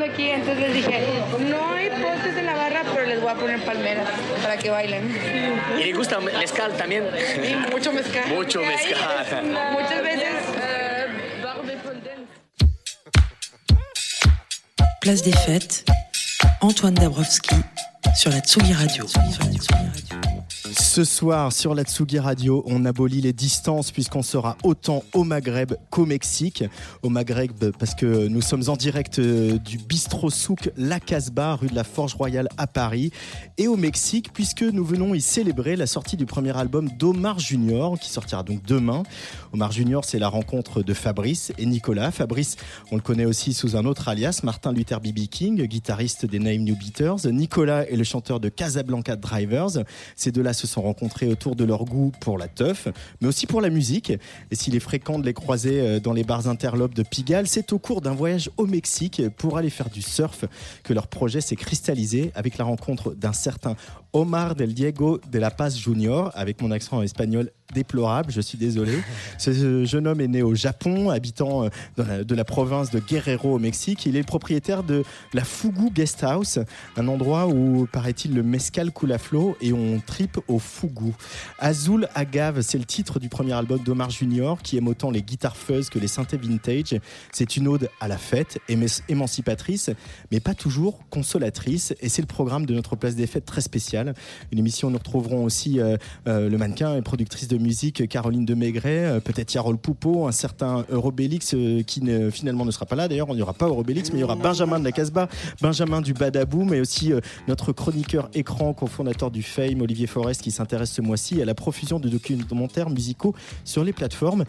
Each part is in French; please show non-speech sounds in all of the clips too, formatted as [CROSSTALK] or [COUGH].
Mundo aquí, entonces les dije, no hay postes en la barra, pero les voy a poner palmeras para que bailen. Y le gusta mezcal también. Y mucho mezcal. Mucho mezcal. Muchas veces... Place des Fêtes, Antoine Dabrowski sur la Tsugi Radio. Ce soir, sur la Tsugi Radio, on abolit les distances puisqu'on sera autant au Maghreb qu'au Mexique. Au Maghreb, parce que nous sommes en direct euh, du bistrot souk La Casbah, rue de la Forge Royale à Paris. Et au Mexique, puisque nous venons y célébrer la sortie du premier album d'Omar Junior, qui sortira donc demain. Omar Junior, c'est la rencontre de Fabrice et Nicolas. Fabrice, on le connaît aussi sous un autre alias, Martin Luther B.B. King, guitariste des Name New Beaters. Nicolas est le chanteur de Casablanca Drivers. Ces deux-là se sont rencontrés autour de leur goût pour la teuf, mais aussi pour la musique. Et s'il est fréquent de les croiser euh, dans les bars interlopes de Pigalle, c'est au cours d'un voyage au Mexique pour aller faire du surf que leur projet s'est cristallisé avec la rencontre d'un certain Omar del Diego de la Paz Junior, avec mon accent espagnol déplorable, je suis désolé. [LAUGHS] Ce jeune homme est né au Japon, habitant euh, de la province de Guerrero au Mexique. Il est le propriétaire de la Fugu Guest House, un endroit où, paraît-il, le mescal coule à flot et on tripe au Fugu. Azul Agave, c'est le titre du premier album d'Omar Junior qui aime autant les guitares fuzz que les synthés vintage. C'est une ode à la fête, émancipatrice, mais pas toujours consolatrice. Et c'est le programme de notre place des fêtes très spéciale. Une émission où nous retrouverons aussi euh, euh, le mannequin et productrice de musique Caroline de Maigret, euh, peut-être Yarol Poupeau, un certain Eurobélix euh, qui ne- finalement ne sera pas là. D'ailleurs, il n'y aura pas Eurobélix, mais il y aura Benjamin de la Casbah, Benjamin du Badabou, mais aussi euh, notre chroniqueur écran, cofondateur du Fame, Olivier Forest, qui s'intéresse ce mois-ci à la profusion de documentaires musicaux sur les plateformes.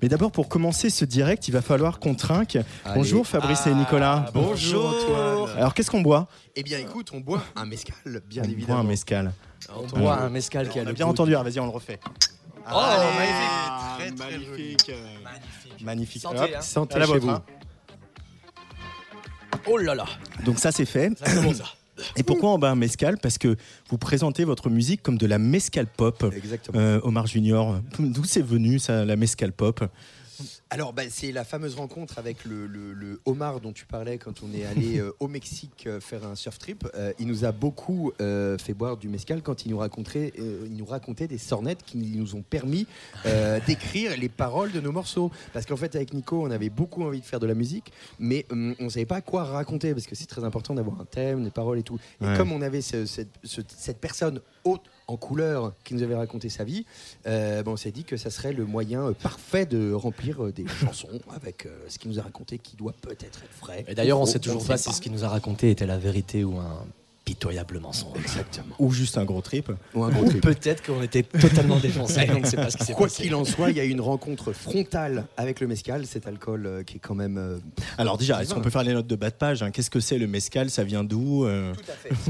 Mais d'abord, pour commencer ce direct, il va falloir qu'on trinque. Bonjour Fabrice et Nicolas. Ah, bonjour, Antoine. Alors, qu'est-ce qu'on boit? Eh bien, écoute, on boit un mescal, bien On boit évidemment. un mescal. On boit un mescal qui a On a le bien goût entendu, ah, vas-y, on le refait. Oh, magnifique, très, très magnifique. Magnifique. Santé, Hop, hein. Santé chez vôtre, vous. hein. Oh là là Donc ça c'est fait. Ça commence ça. [COUGHS] Et pourquoi on bat un mescal? Parce que vous présentez votre musique comme de la mescal pop. Exactement. Euh, Omar Junior, d'où c'est venu ça, la mescal pop? Alors, bah, c'est la fameuse rencontre avec le, le- le homard dont tu parlais quand on est allé [LAUGHS] euh, au Mexique euh, faire un surf trip. Euh, il nous a beaucoup fait boire du mescal quand il nous racontait, il nous racontait des sornettes qui nous ont permis [LAUGHS] d'écrire les paroles de nos morceaux. Parce qu'en fait, avec Nico, on avait beaucoup envie de faire de la musique, mais hum, on ne savait pas quoi raconter parce que c'est très important d'avoir un thème, des paroles et tout. Et Ouais. comme on avait ce- cette, ce- cette personne haute en couleur qui nous avait raconté sa vie, euh, bon, on s'est dit que ça serait le moyen euh, parfait de remplir euh, des [LAUGHS] chansons avec euh, ce qu'il nous a raconté qui doit peut-être être vrai. Et d'ailleurs, on Ou sait toujours ne pas sait si ce qu'il nous a raconté était la vérité ou un pitoyable mensonge. Exactement. ou juste un gros trip Ou un gros Ou trip. peut-être qu'on était totalement défoncé, on ne sait pas ce qui s'est Quoi passé. qu'il en soit, il y a eu une rencontre frontale avec le mescal, cet alcool euh, qui est quand même. euh, Alors déjà, est-ce qu'on peut faire les notes de bas de page hein? Qu'est-ce que c'est le mescal? Ça vient d'où euh?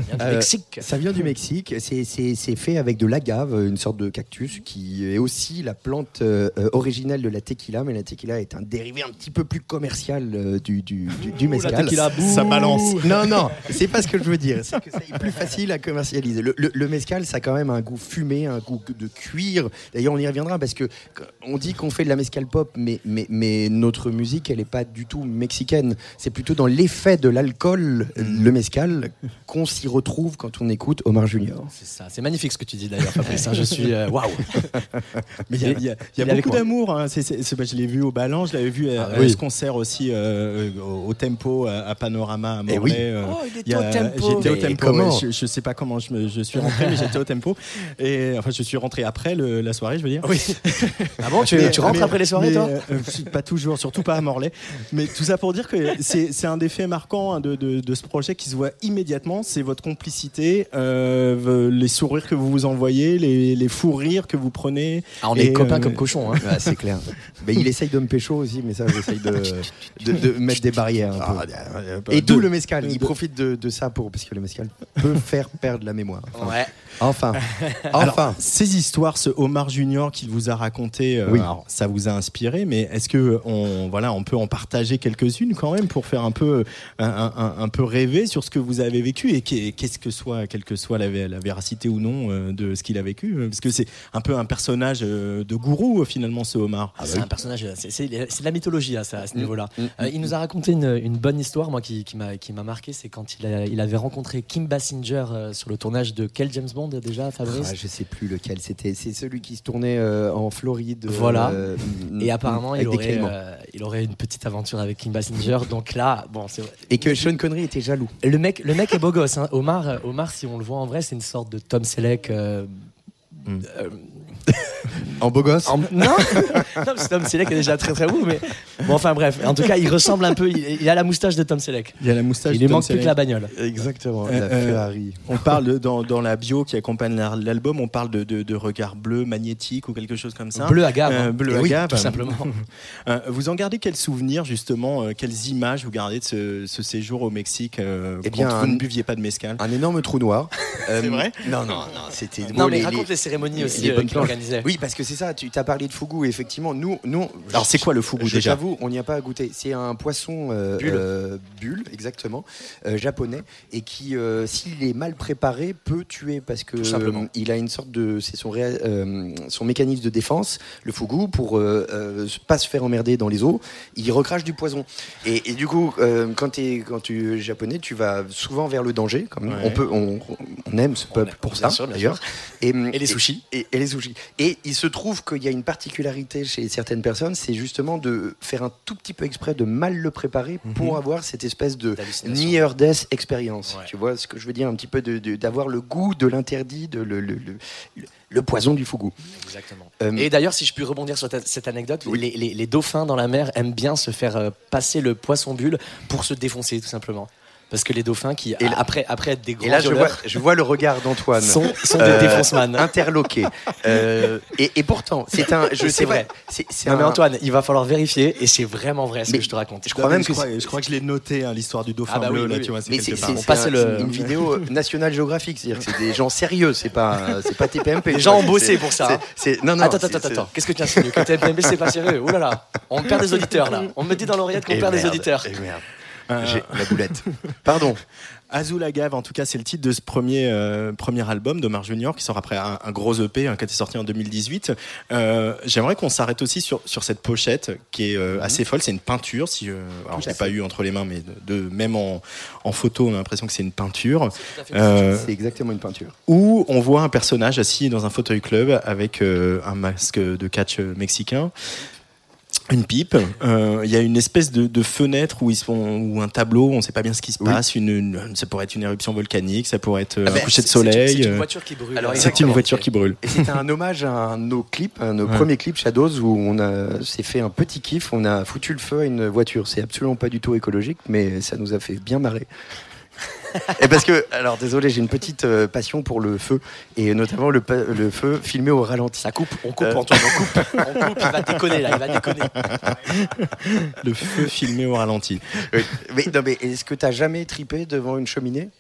Vient du Mexique. Ça vient du Mexique. C'est- C'est c'est fait avec de l'agave, une sorte de cactus qui est aussi la plante originelle de la tequila. Mais la tequila est un dérivé un petit peu plus commercial euh, du, du, du, du mescal. tequila, bouh. Ça balance. Non, non, c'est pas ce que je veux dire. [LAUGHS] C'est que c'est plus facile à commercialiser. Le, le, le mescal, ça a quand même un goût fumé, un goût de cuir. D'ailleurs, on y reviendra parce que on dit qu'on fait de la mescal pop, mais, mais, mais notre musique, elle n'est pas du tout mexicaine. C'est plutôt dans l'effet de l'alcool, le mescal, qu'on s'y retrouve quand on écoute Omar Junior. C'est ça, c'est magnifique ce que tu dis d'ailleurs, Fabrice. hein, Je suis euh, waouh. [LAUGHS] Mais il y a, y y beaucoup d'amour. hein. C'est- c'est- c'est- je l'ai vu au Ballan, je l'avais vu à, Ah à oui. ce concert aussi euh, au, au Tempo, à, Panorama, à Eh Morlaix. oui. euh, Oh, il était au tempo. J'étais au Mais tempo. comment ouais. je, je sais pas comment je, me- je suis rentré, mais j'étais au tempo. [LAUGHS] Et enfin, je suis rentré après le- la soirée, je veux dire. Oui. [LAUGHS] ah bon, tu, Mais- tu rentres mais- après les soirées, mais, toi euh, euh, Pas toujours, surtout pas à Morlaix. Mais tout ça pour dire que c'est c'est un des faits marquants hein, de, de- de ce projet qui se voit immédiatement. C'est votre complicité, euh, les sourires que vous vous envoyez, les, les fous rires que vous prenez. Ah, on est Et, copains euh, comme cochons. Hein. Ouais, c'est clair. Mais il essaye de me pécho aussi, mais ça, j'essaye de, de, de mettre des barrières. un peu. Ah, Et de- d'où le mescal. Il de- profite de, de ça pour parce que le mescal peut [LAUGHS] faire perdre la mémoire. Enfin, Ouais. [LAUGHS] Enfin, Alors, ces histoires, ce Omar Junior qu'il vous a raconté, euh, Oui. alors, ça vous a inspiré, mais est-ce que on, voilà, on peut en partager quelques-unes quand même pour faire un peu, un, un- un peu rêver sur ce que vous avez vécu et qu'est- qu'est-ce que soit, quelle que soit la, vé- la véracité ou non euh, de ce qu'il a vécu, parce que c'est un peu un personnage euh, de gourou finalement ce Omar. Ah, c'est un personnage, c'est de la mythologie à, ça, à ce Mm, niveau-là. mm, Euh, il nous a raconté une, une bonne histoire, moi, qui, qui m'a qui m'a marqué, c'est quand il, a- il avait rencontré Kim Basinger euh, sur le tournage de quel James Bond déjà, Fabrice Ah, je sais plus lequel c'était. C'est celui qui se tournait euh, en Floride. Voilà. euh, Et apparemment, il aurait, Caïmans. euh, il aurait une petite aventure avec Kim Basinger. Donc là, bon, c'est Et que Sean Connery était jaloux. le mec, le mec est beau gosse. hein. Omar, euh, Omar, si on le voit en vrai, c'est une sorte de Tom Selleck. euh, Mm. En beau gosse. en- non, [LAUGHS] non, parce que Tom Selleck est déjà très très beau, mais bon, enfin bref. En tout cas, il ressemble un peu. Il, il a la moustache de Tom Selleck. Il a la moustache. Il de lui Tom manque plus que Selleck. la bagnole. Exactement. Euh, la euh, Ferrari. On parle de- dans, dans la bio qui accompagne la- l'album, on parle de, de, de regard bleu magnétique ou quelque chose comme ça. Bleu agave. Euh, hein. bleu Eh oui, agave. tout simplement. [LAUGHS] Euh, vous en gardez quels souvenirs justement, euh, quelles images vous gardez de ce, ce séjour au Mexique euh, Eh quand bien, vous ne buviez pas de mescal Un énorme trou noir. Euh, [LAUGHS] C'est vrai Non, non, non. C'était. Non, mais les- raconte les- les cérémonies aussi les euh, bonnes qu'il planches. Organisait. Oui, parce que c'est ça. Tu t'as parlé de fugu. et Effectivement, nous, nous. Alors c'est quoi le fougou Je déjà? t'avoue, on n'y a pas goûté. C'est un poisson euh, Bulle. euh, bulle, exactement, euh, japonais, et qui, euh, s'il est mal préparé, peut tuer parce que Tout simplement. euh, il a une sorte de, c'est son, euh, son mécanisme de défense, le fugu, pour euh, euh, pas se faire emmerder dans les eaux, il recrache du poison. Et, et du coup, euh, quand, tu es japonais, tu vas souvent vers le danger. Comme Ouais. on peut, on, on aime ce peuple aime, pour bien ça, d'ailleurs. Et, Et les sushis. et, et les sushis. Et il se trouve qu'il y a une particularité chez certaines personnes, c'est justement de faire un tout petit peu exprès de mal le préparer pour avoir cette espèce de near death expérience. Ouais. Tu vois ce que je veux dire un petit peu d'avoir le goût de l'interdit, de le, le, le- le- le poison du fougou. Exactement. Euh, Et d'ailleurs, si je puis rebondir sur ta- cette anecdote, Oui. les, les- les dauphins dans la mer aiment bien se faire euh, passer le poisson bulle pour se défoncer, tout simplement. Parce que les dauphins, qui Et là- après, après être des grands Et là, je vois, violeurs, je vois le regard d'Antoine. sont, sont euh, des défonceman. interloqué. [LAUGHS] Euh, et, et pourtant, c'est un. Je sais vrai. pas, C'est c'est Non mais un- Antoine, il va falloir vérifier et c'est vraiment vrai ce Mais que je te raconte. je crois même je, que crois, je crois que je l'ai noté, hein, l'histoire du dauphin Ah bah oui, bleu, oui, là, oui. tu vois, c'est Mais le- une vidéo euh, National Geographic, c'est-à-dire que c'est des gens sérieux, c'est pas c'est pas TPMP. Les gens ont bossé pour ça, non non. attends, attends, attends. Qu'est-ce que tu insinues Que TPMP c'est pas sérieux Ouh là là, on perd des auditeurs là. On me dit dans l'oreillette qu'on Eh perd des merde, auditeurs. Euh, J'ai la boulette. Pardon. [LAUGHS] Azul Agave, en tout cas, c'est le titre de ce premier, euh, premier album d'Omar Junior qui sort après un, un gros EP hein, qui a été sorti en 2018. Euh, J'aimerais qu'on s'arrête aussi sur, sur cette pochette qui est euh, assez folle. C'est une peinture. Si, euh, alors, je l'ai pas eu entre les mains, mais de, de- même en, en photo, on a l'impression que c'est une peinture. Euh, C'est exactement une peinture. où on voit un personnage assis dans un fauteuil club avec euh, un masque de catch euh, mexicain. Une pipe, Euh, il y a une espèce de, de fenêtre où ils sont, ou un tableau, on ne sait pas bien ce qui se Oui. passe. Une, une- ça pourrait être une éruption volcanique, ça pourrait être euh, Ah un ben, coucher de soleil. C'est une euh, voiture qui brûle. C'est une voiture qui brûle. Et c'était un hommage à un nos clips, de nos Ouais. premiers clips Shadows où on a s'est fait un petit kiff, on a foutu le feu à une voiture. C'est absolument pas du tout écologique, mais ça nous a fait bien marrer. Et parce que, alors désolé, j'ai une petite euh, passion pour le feu et notamment le, feu filmé au ralenti. Ça coupe, on coupe Euh. Antoine, on coupe. On coupe, il va déconner là, il va déconner. Le feu filmé au ralenti. Oui. Mais, non, mais est-ce que t'as jamais tripé devant une cheminée?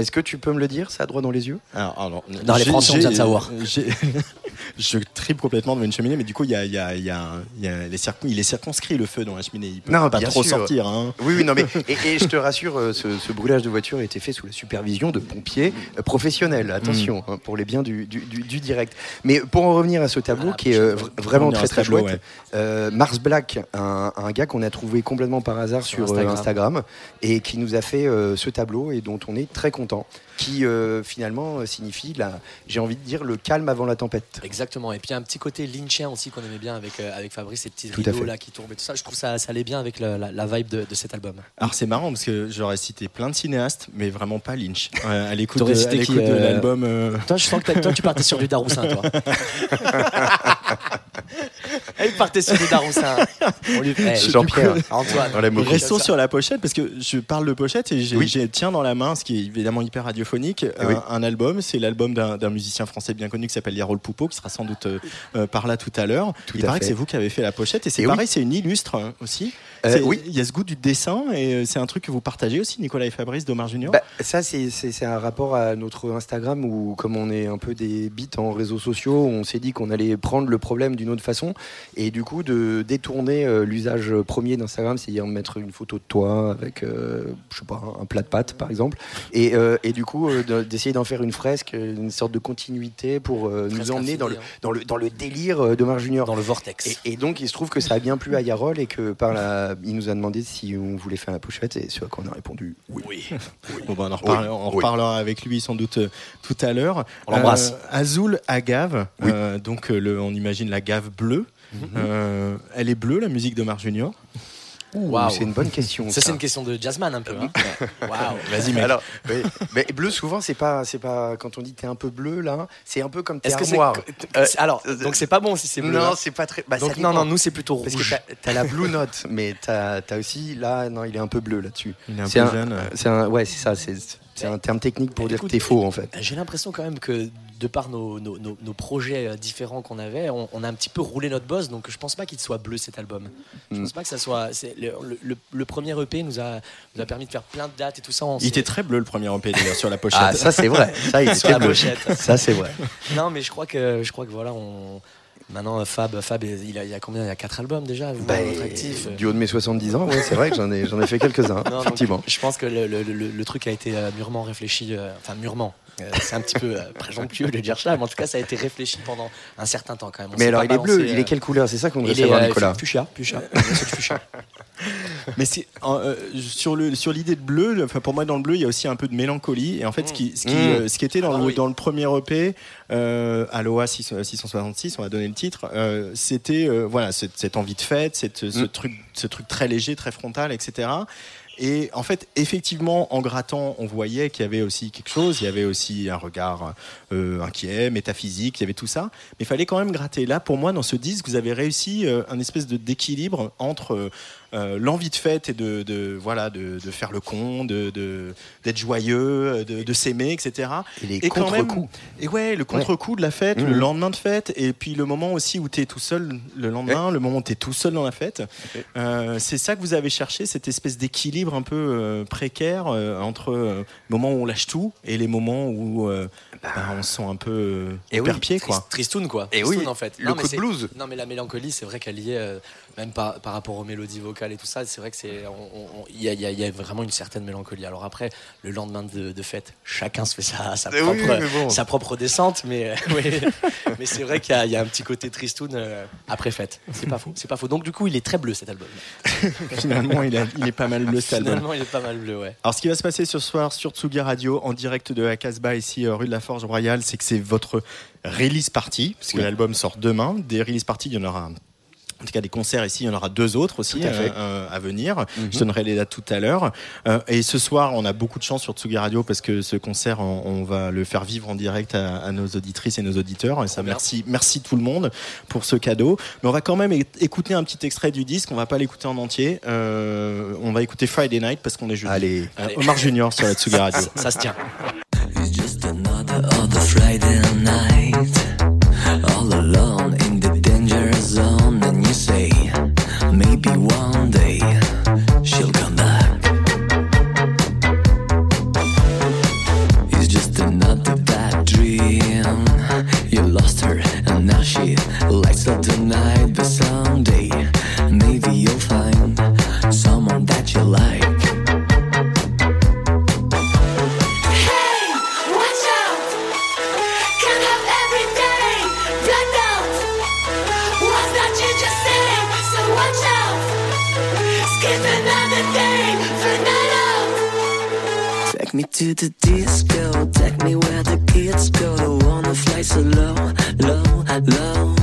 Est-ce que tu peux me le dire Ça droit dans les yeux? Alors, alors, Dans les Français, on vient de savoir. [LAUGHS] je tripe complètement devant une cheminée, mais du coup, il y a, il y a- il y a un- il y a les circon- il est circonscrit le feu dans la cheminée. Il peut Non, pas trop sûr. sortir. hein. Oui, oui, non, mais [LAUGHS] et, et je te rassure, euh, ce, ce brûlage de voiture a été fait sous la supervision de pompiers euh, professionnels. Attention, hein, pour les biens du, du- du- du direct. Mais pour en revenir à ce tableau Ah, qui est euh, vr- vraiment très très chouette, euh, Mars Black, un, un gars qu'on a trouvé complètement par hasard sur, Sur Instagram. Instagram et qui nous a fait euh, ce tableau et dont on est très content. Longtemps, qui euh, finalement euh, signifie, j'ai envie de dire, le calme avant la tempête. Exactement. Et puis il y a un petit côté lynchien aussi qu'on aimait bien avec, euh, avec Fabrice, ces petits rideaux là qui tombent et tout ça. Je trouve ça, ça allait bien avec la, la vibe de, de cet album. Alors c'est marrant parce que j'aurais cité plein de cinéastes, mais vraiment pas Lynch. Euh, à l'écoute de, l'album. euh, Toi, je sens que toi, tu partais sur du Daroussin, toi. [LAUGHS] Elle partait sur Daroussin. [LAUGHS] On lui fait. Jean-Pierre. Antoine. Restons sur la pochette parce que je parle de pochette et j'ai, Oui. j'ai- tiens dans la main, ce qui est évidemment hyper radiophonique, un, oui. un album. C'est l'album d'un, d'un musicien français bien connu qui s'appelle Yarol Poupeau, qui sera sans doute euh, euh, par là tout à l'heure. Tout Il à paraît fait. que c'est vous qui avez fait la pochette et c'est Et pareil, c'est une illustre hein, aussi. Euh, oui. Il y a ce goût du dessin et euh, c'est un truc que vous partagez aussi, Nicolas et Fabrice d'Omar Junior? Bah, ça, c'est, un rapport à notre Instagram où, comme on est un peu des bits en réseaux sociaux, on s'est dit qu'on allait prendre le problème d'une autre façon et du coup de détourner euh, l'usage premier d'Instagram, c'est-à-dire mettre une photo de toi avec, euh, je sais pas, un plat de pâtes par exemple, et, euh, et du coup de- d'essayer d'en faire une fresque, une sorte de continuité pour euh, nous emmener dans le, hein. dans le, dans le délire d'Omar Junior. Dans le vortex. Et, et donc, il se trouve que ça a bien plu à Yarol et que par la, il nous a demandé si on voulait faire la pochette et ce à quoi on a répondu oui. Bon, bah, on en on Oui. reparlera avec lui sans doute euh, tout à l'heure. On l'embrasse. Euh, Azul Agave, Oui. euh, donc euh, le, on imagine la gave bleue. Mhm. Euh, elle est bleue, la musique d'Omar Junior. Waouh. C'est une bonne question. Ça, c'est une question de jazzman un peu. Hein. Waouh. [LAUGHS] Vas-y, mec. Alors, [LAUGHS] mais bleu souvent c'est pas c'est pas quand on dit t'es un peu bleu là, c'est un peu comme tes Est-ce que c'est. armoires. Euh, Alors, donc c'est pas bon si c'est bleu. non, hein. c'est pas très. bah, Donc, non, non, nous, c'est plutôt Parce que rouge. t'as- t'as la blue [LAUGHS] note, mais t'as as aussi là non il est un peu bleu là-dessus. Il est un C'est peu un, jeune. ouais. c'est un ouais c'est ça c'est c'est un terme technique pour dire que t'es faux en fait. J'ai l'impression quand même que de par nos, nos, nos- nos projets euh, différents qu'on avait, on, on a un petit peu roulé notre boss, donc je pense pas qu'il soit bleu cet album. Je Mm. pense pas que ça soit. Le, le- le- le premier EP nous a, nous a permis de faire plein de dates et tout ça. on Il était très bleu le premier EP d'ailleurs sur la pochette. Ah ça c'est vrai. [LAUGHS] Ça il était la bleu. pochette. Ça c'est vrai. [LAUGHS] Non, mais je crois que je crois que voilà, on. Maintenant, Fab, Fab, il a, il a combien? Il y a quatre albums déjà, vous, Bah, actif. du haut de mes 70 ans, ouais, c'est vrai que j'en ai, j'en ai fait quelques-uns, effectivement. je pense que le, le- truc a été euh, mûrement réfléchi, euh, enfin mûrement. Euh, c'est un petit peu euh, présomptueux de dire ça, mais en tout cas, ça a été réfléchi pendant un certain temps quand même. On Mais alors, il est bleu, il euh, est quelle couleur? C'est ça qu'on est savoir, euh, Nicolas. fuchsia, fuchsia. Fuchsia. [LAUGHS] Mais c'est euh, sur le sur l'idée de bleu. pour moi dans le bleu il y a aussi un peu de mélancolie. Et en fait ce qui ce qui, euh, ce qui était dans Ah le oui. dans le premier EP euh, Aloha 6, 666 on va donner le titre. euh, c'était euh, voilà cette, cette envie de fête, cette, ce Mm. truc ce truc très léger, très frontal, etc. Et en fait, effectivement, en grattant, on voyait qu'il y avait aussi quelque chose. Il y avait aussi un regard euh, inquiet, métaphysique. Il y avait tout ça. Mais il fallait quand même gratter. Là, pour moi, dans ce disque, vous avez réussi euh, un espèce de d'équilibre entre euh, euh, l'envie de fête et de, de voilà de, de faire le con, de d'être joyeux, de, de s'aimer, etc. Et les Et quand même- contre-coups. Et ouais, le contre-coup de la fête, Mhm. le lendemain de fête, et puis le moment aussi où tu es tout seul le lendemain, le moment où tu es tout seul dans la fête. Euh, c'est ça que vous avez cherché, cette espèce d'équilibre un peu euh, précaire euh, entre euh, le moment où on lâche tout et les moments où euh, bah, on se sent un peu euh, Et oui, perpied, quoi. Trist- Tristoun, quoi. Et Tristoun, oui, en fait. le Non, coup mais de c'est- blues. Non, mais la mélancolie, c'est vrai qu'elle y est, euh, même par, par rapport aux mélodies vocales et tout ça, c'est vrai que c'est. Il y, a- y y vraiment une certaine mélancolie. Alors après, le lendemain de, de fête, chacun se fait sa, sa, Eh oui, propre, mais bon. sa propre descente, [LAUGHS] mais, c'est vrai qu'il y, a- il y a un petit côté tristoun euh, après fête. C'est pas faux. C'est pas faux. Donc du coup, il est très bleu cet album. [LAUGHS] Finalement, il, a- il est pas mal bleu cet album. Finalement, il est pas mal bleu, ouais. Alors, ce qui va se passer ce soir sur Tsugi Radio, en direct de la Casbah, ici, euh, rue de la Forge Royale, c'est que c'est votre release party, parce que Oui. l'album sort demain. Des release parties, il y en aura. En tout cas, des concerts ici, il y en aura deux autres aussi à euh, euh, à venir. Mhm. Je donnerai les dates tout à l'heure. Euh, et ce soir, on a beaucoup de chance sur Tsugi Radio parce que ce concert, on, on va le faire vivre en direct à, à nos auditrices et nos auditeurs. Et ça, merci, merci tout le monde pour ce cadeau. Mais on va quand même écouter un petit extrait du disque. On va pas l'écouter en entier. Euh, on va écooter Friday Night parce qu'on est jeudi. Allez. Euh, Allez. Omar Junior sur la Tsugi Radio. Ça, [LAUGHS] ça se tient. Lights up the night. But to the disco, take me where the kids go. Wanna fly so low, low, low.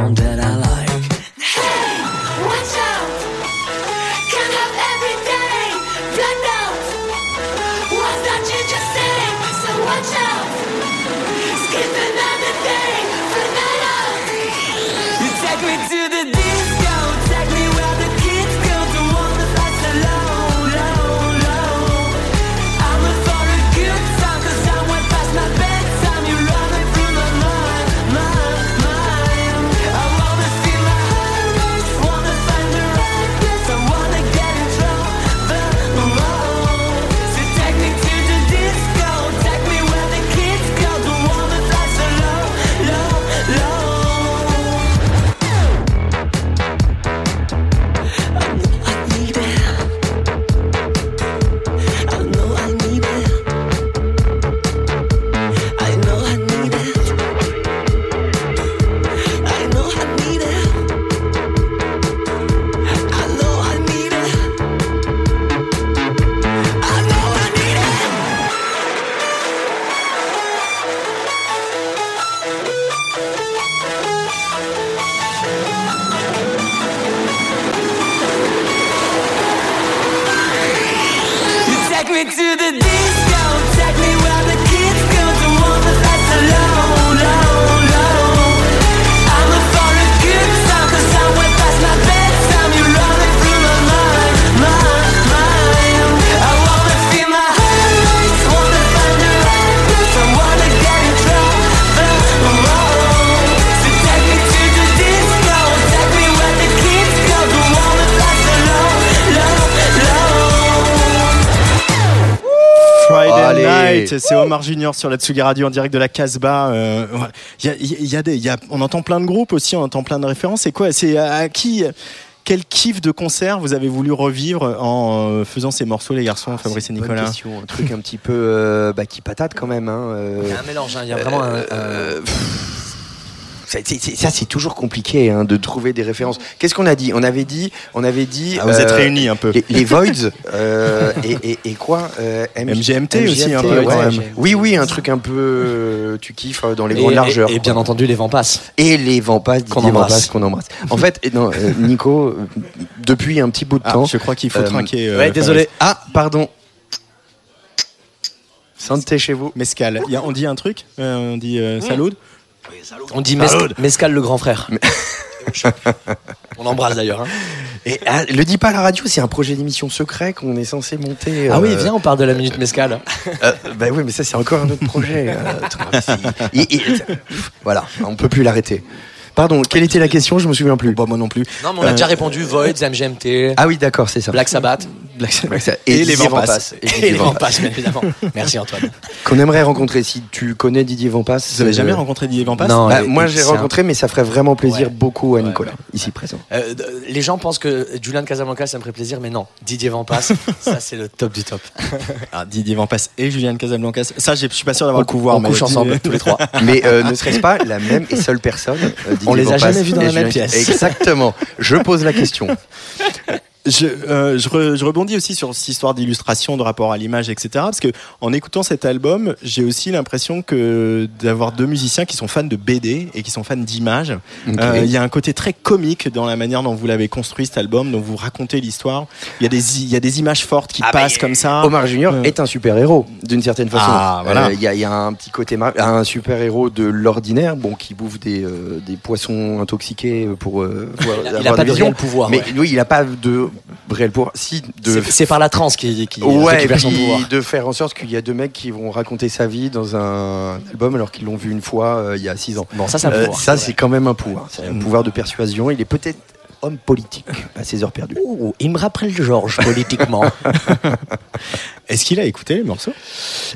I'm dead. Night, c'est Omar Junior sur la Tsugi Radio en direct de la Casbah. Euh, y a- il y a des- il y a- on entend plein de groupes aussi, on entend plein de références. C'est quoi C'est à, à qui quel kiff de concert vous avez voulu revivre en euh, faisant ces morceaux, les garçons, Fabrice et Bonne Nicolas question, un truc un petit peu euh, bah, qui patate quand même. hein, euh, Il y a un mélange, hein, il y a vraiment un- euh, ça, c'est- toujours compliqué hein, de trouver des références. Qu'est-ce qu'on a dit? On avait dit, on avait dit. Ah, vous êtes euh, réunis un peu. Les, les Voids euh, et, et- et quoi euh, M- MGMT aussi, un peu, ouais. quand même. Oui, oui, un truc un peu. euh, tu kiffes dans les Et, grandes largeurs. et- et bien entendu, les vents passent. Et les vents passent, Qu'on embrasse. Qu'on embrasse. En fait, non, euh, Nico, depuis un petit bout de Ah, temps. je crois qu'il faut euh, trinquer. euh, ouais, désolé. Ah, pardon. Santé chez vous. Mescal. Il y a- on dit un truc Euh, On dit euh, salud On dit Mes- Mescal le grand frère. [LAUGHS] On l'embrasse d'ailleurs. hein. Et ah, le dis pas à la radio, c'est un projet d'émission secret qu'on est censé monter. Ah euh, oui, viens, on parle de la minute Mescal. euh, bah oui, mais ça c'est encore un autre projet. euh, [LAUGHS] et- et- voilà, on peut plus l'arrêter. Pardon, quelle était la question? Je me souviens plus. Bon, moi non plus. Non, mais on a Euh, déjà répondu Voids, MGMT, Ah oui, d'accord, c'est ça. Black Sabbath. Black Sabbath. Et les Van. Et les Van bien évidemment. Merci Antoine. [LAUGHS] Qu'on aimerait rencontrer. Si tu connais Didier Van Passe. Vous avez jamais euh, rencontré Didier Van Non. bah, moi j'ai un- rencontré, mais ça ferait vraiment plaisir Ouais. beaucoup à Ouais, Nicolas, ouais. ici présent. Euh, les gens pensent que Julian Casablanca, ça me ferait plaisir, mais non. Didier Van [LAUGHS] ça c'est le top du top. [LAUGHS] Ah, Didier Van Passe et Julian Casablancas. Ça, je suis pas sûr d'avoir le pouvoir. on mais- couche ensemble, tous les trois. Mais euh, ne serait-ce pas la même et seule personne euh, Didier On les Van a jamais vus dans la même pièce. Exactement. Je pose la question. Je, euh, je, re- je rebondis aussi sur cette histoire d'illustration, de rapport à l'image, etc. Parce que en écoutant cet album, j'ai aussi l'impression que d'avoir deux musiciens qui sont fans de BD et qui sont fans d'images. Euh, Il y a un côté très comique dans la manière dont vous l'avez construit cet album, dont vous racontez l'histoire. Il y a des, i- il y a des images fortes qui Ah bah, passent comme ça. Omar Junior Euh. est un super héros d'une certaine façon. Ah, voilà. Il y, a- y a un petit côté mar- un super héros de l'ordinaire, bon qui bouffe des, des poissons intoxiqués pour voir- Il a- il a avoir pas de réel pouvoir, Mais ouais. lui, il n'a pas de Si de C'est- par la transe qui, qui Ouais, et son pouvoir. de faire en sorte qu'il y a deux mecs qui vont raconter sa vie dans un album alors qu'ils l'ont vu une fois euh, il y a six ans. Bon, ça, c'est un Euh, pouvoir. ça, c'est quand même un pouvoir. C'est un pouvoir de persuasion. Il est peut-être homme politique à ses heures perdues. Ouh, il me rappelle Georges politiquement. [LAUGHS] Est-ce qu'il a écouté les morceaux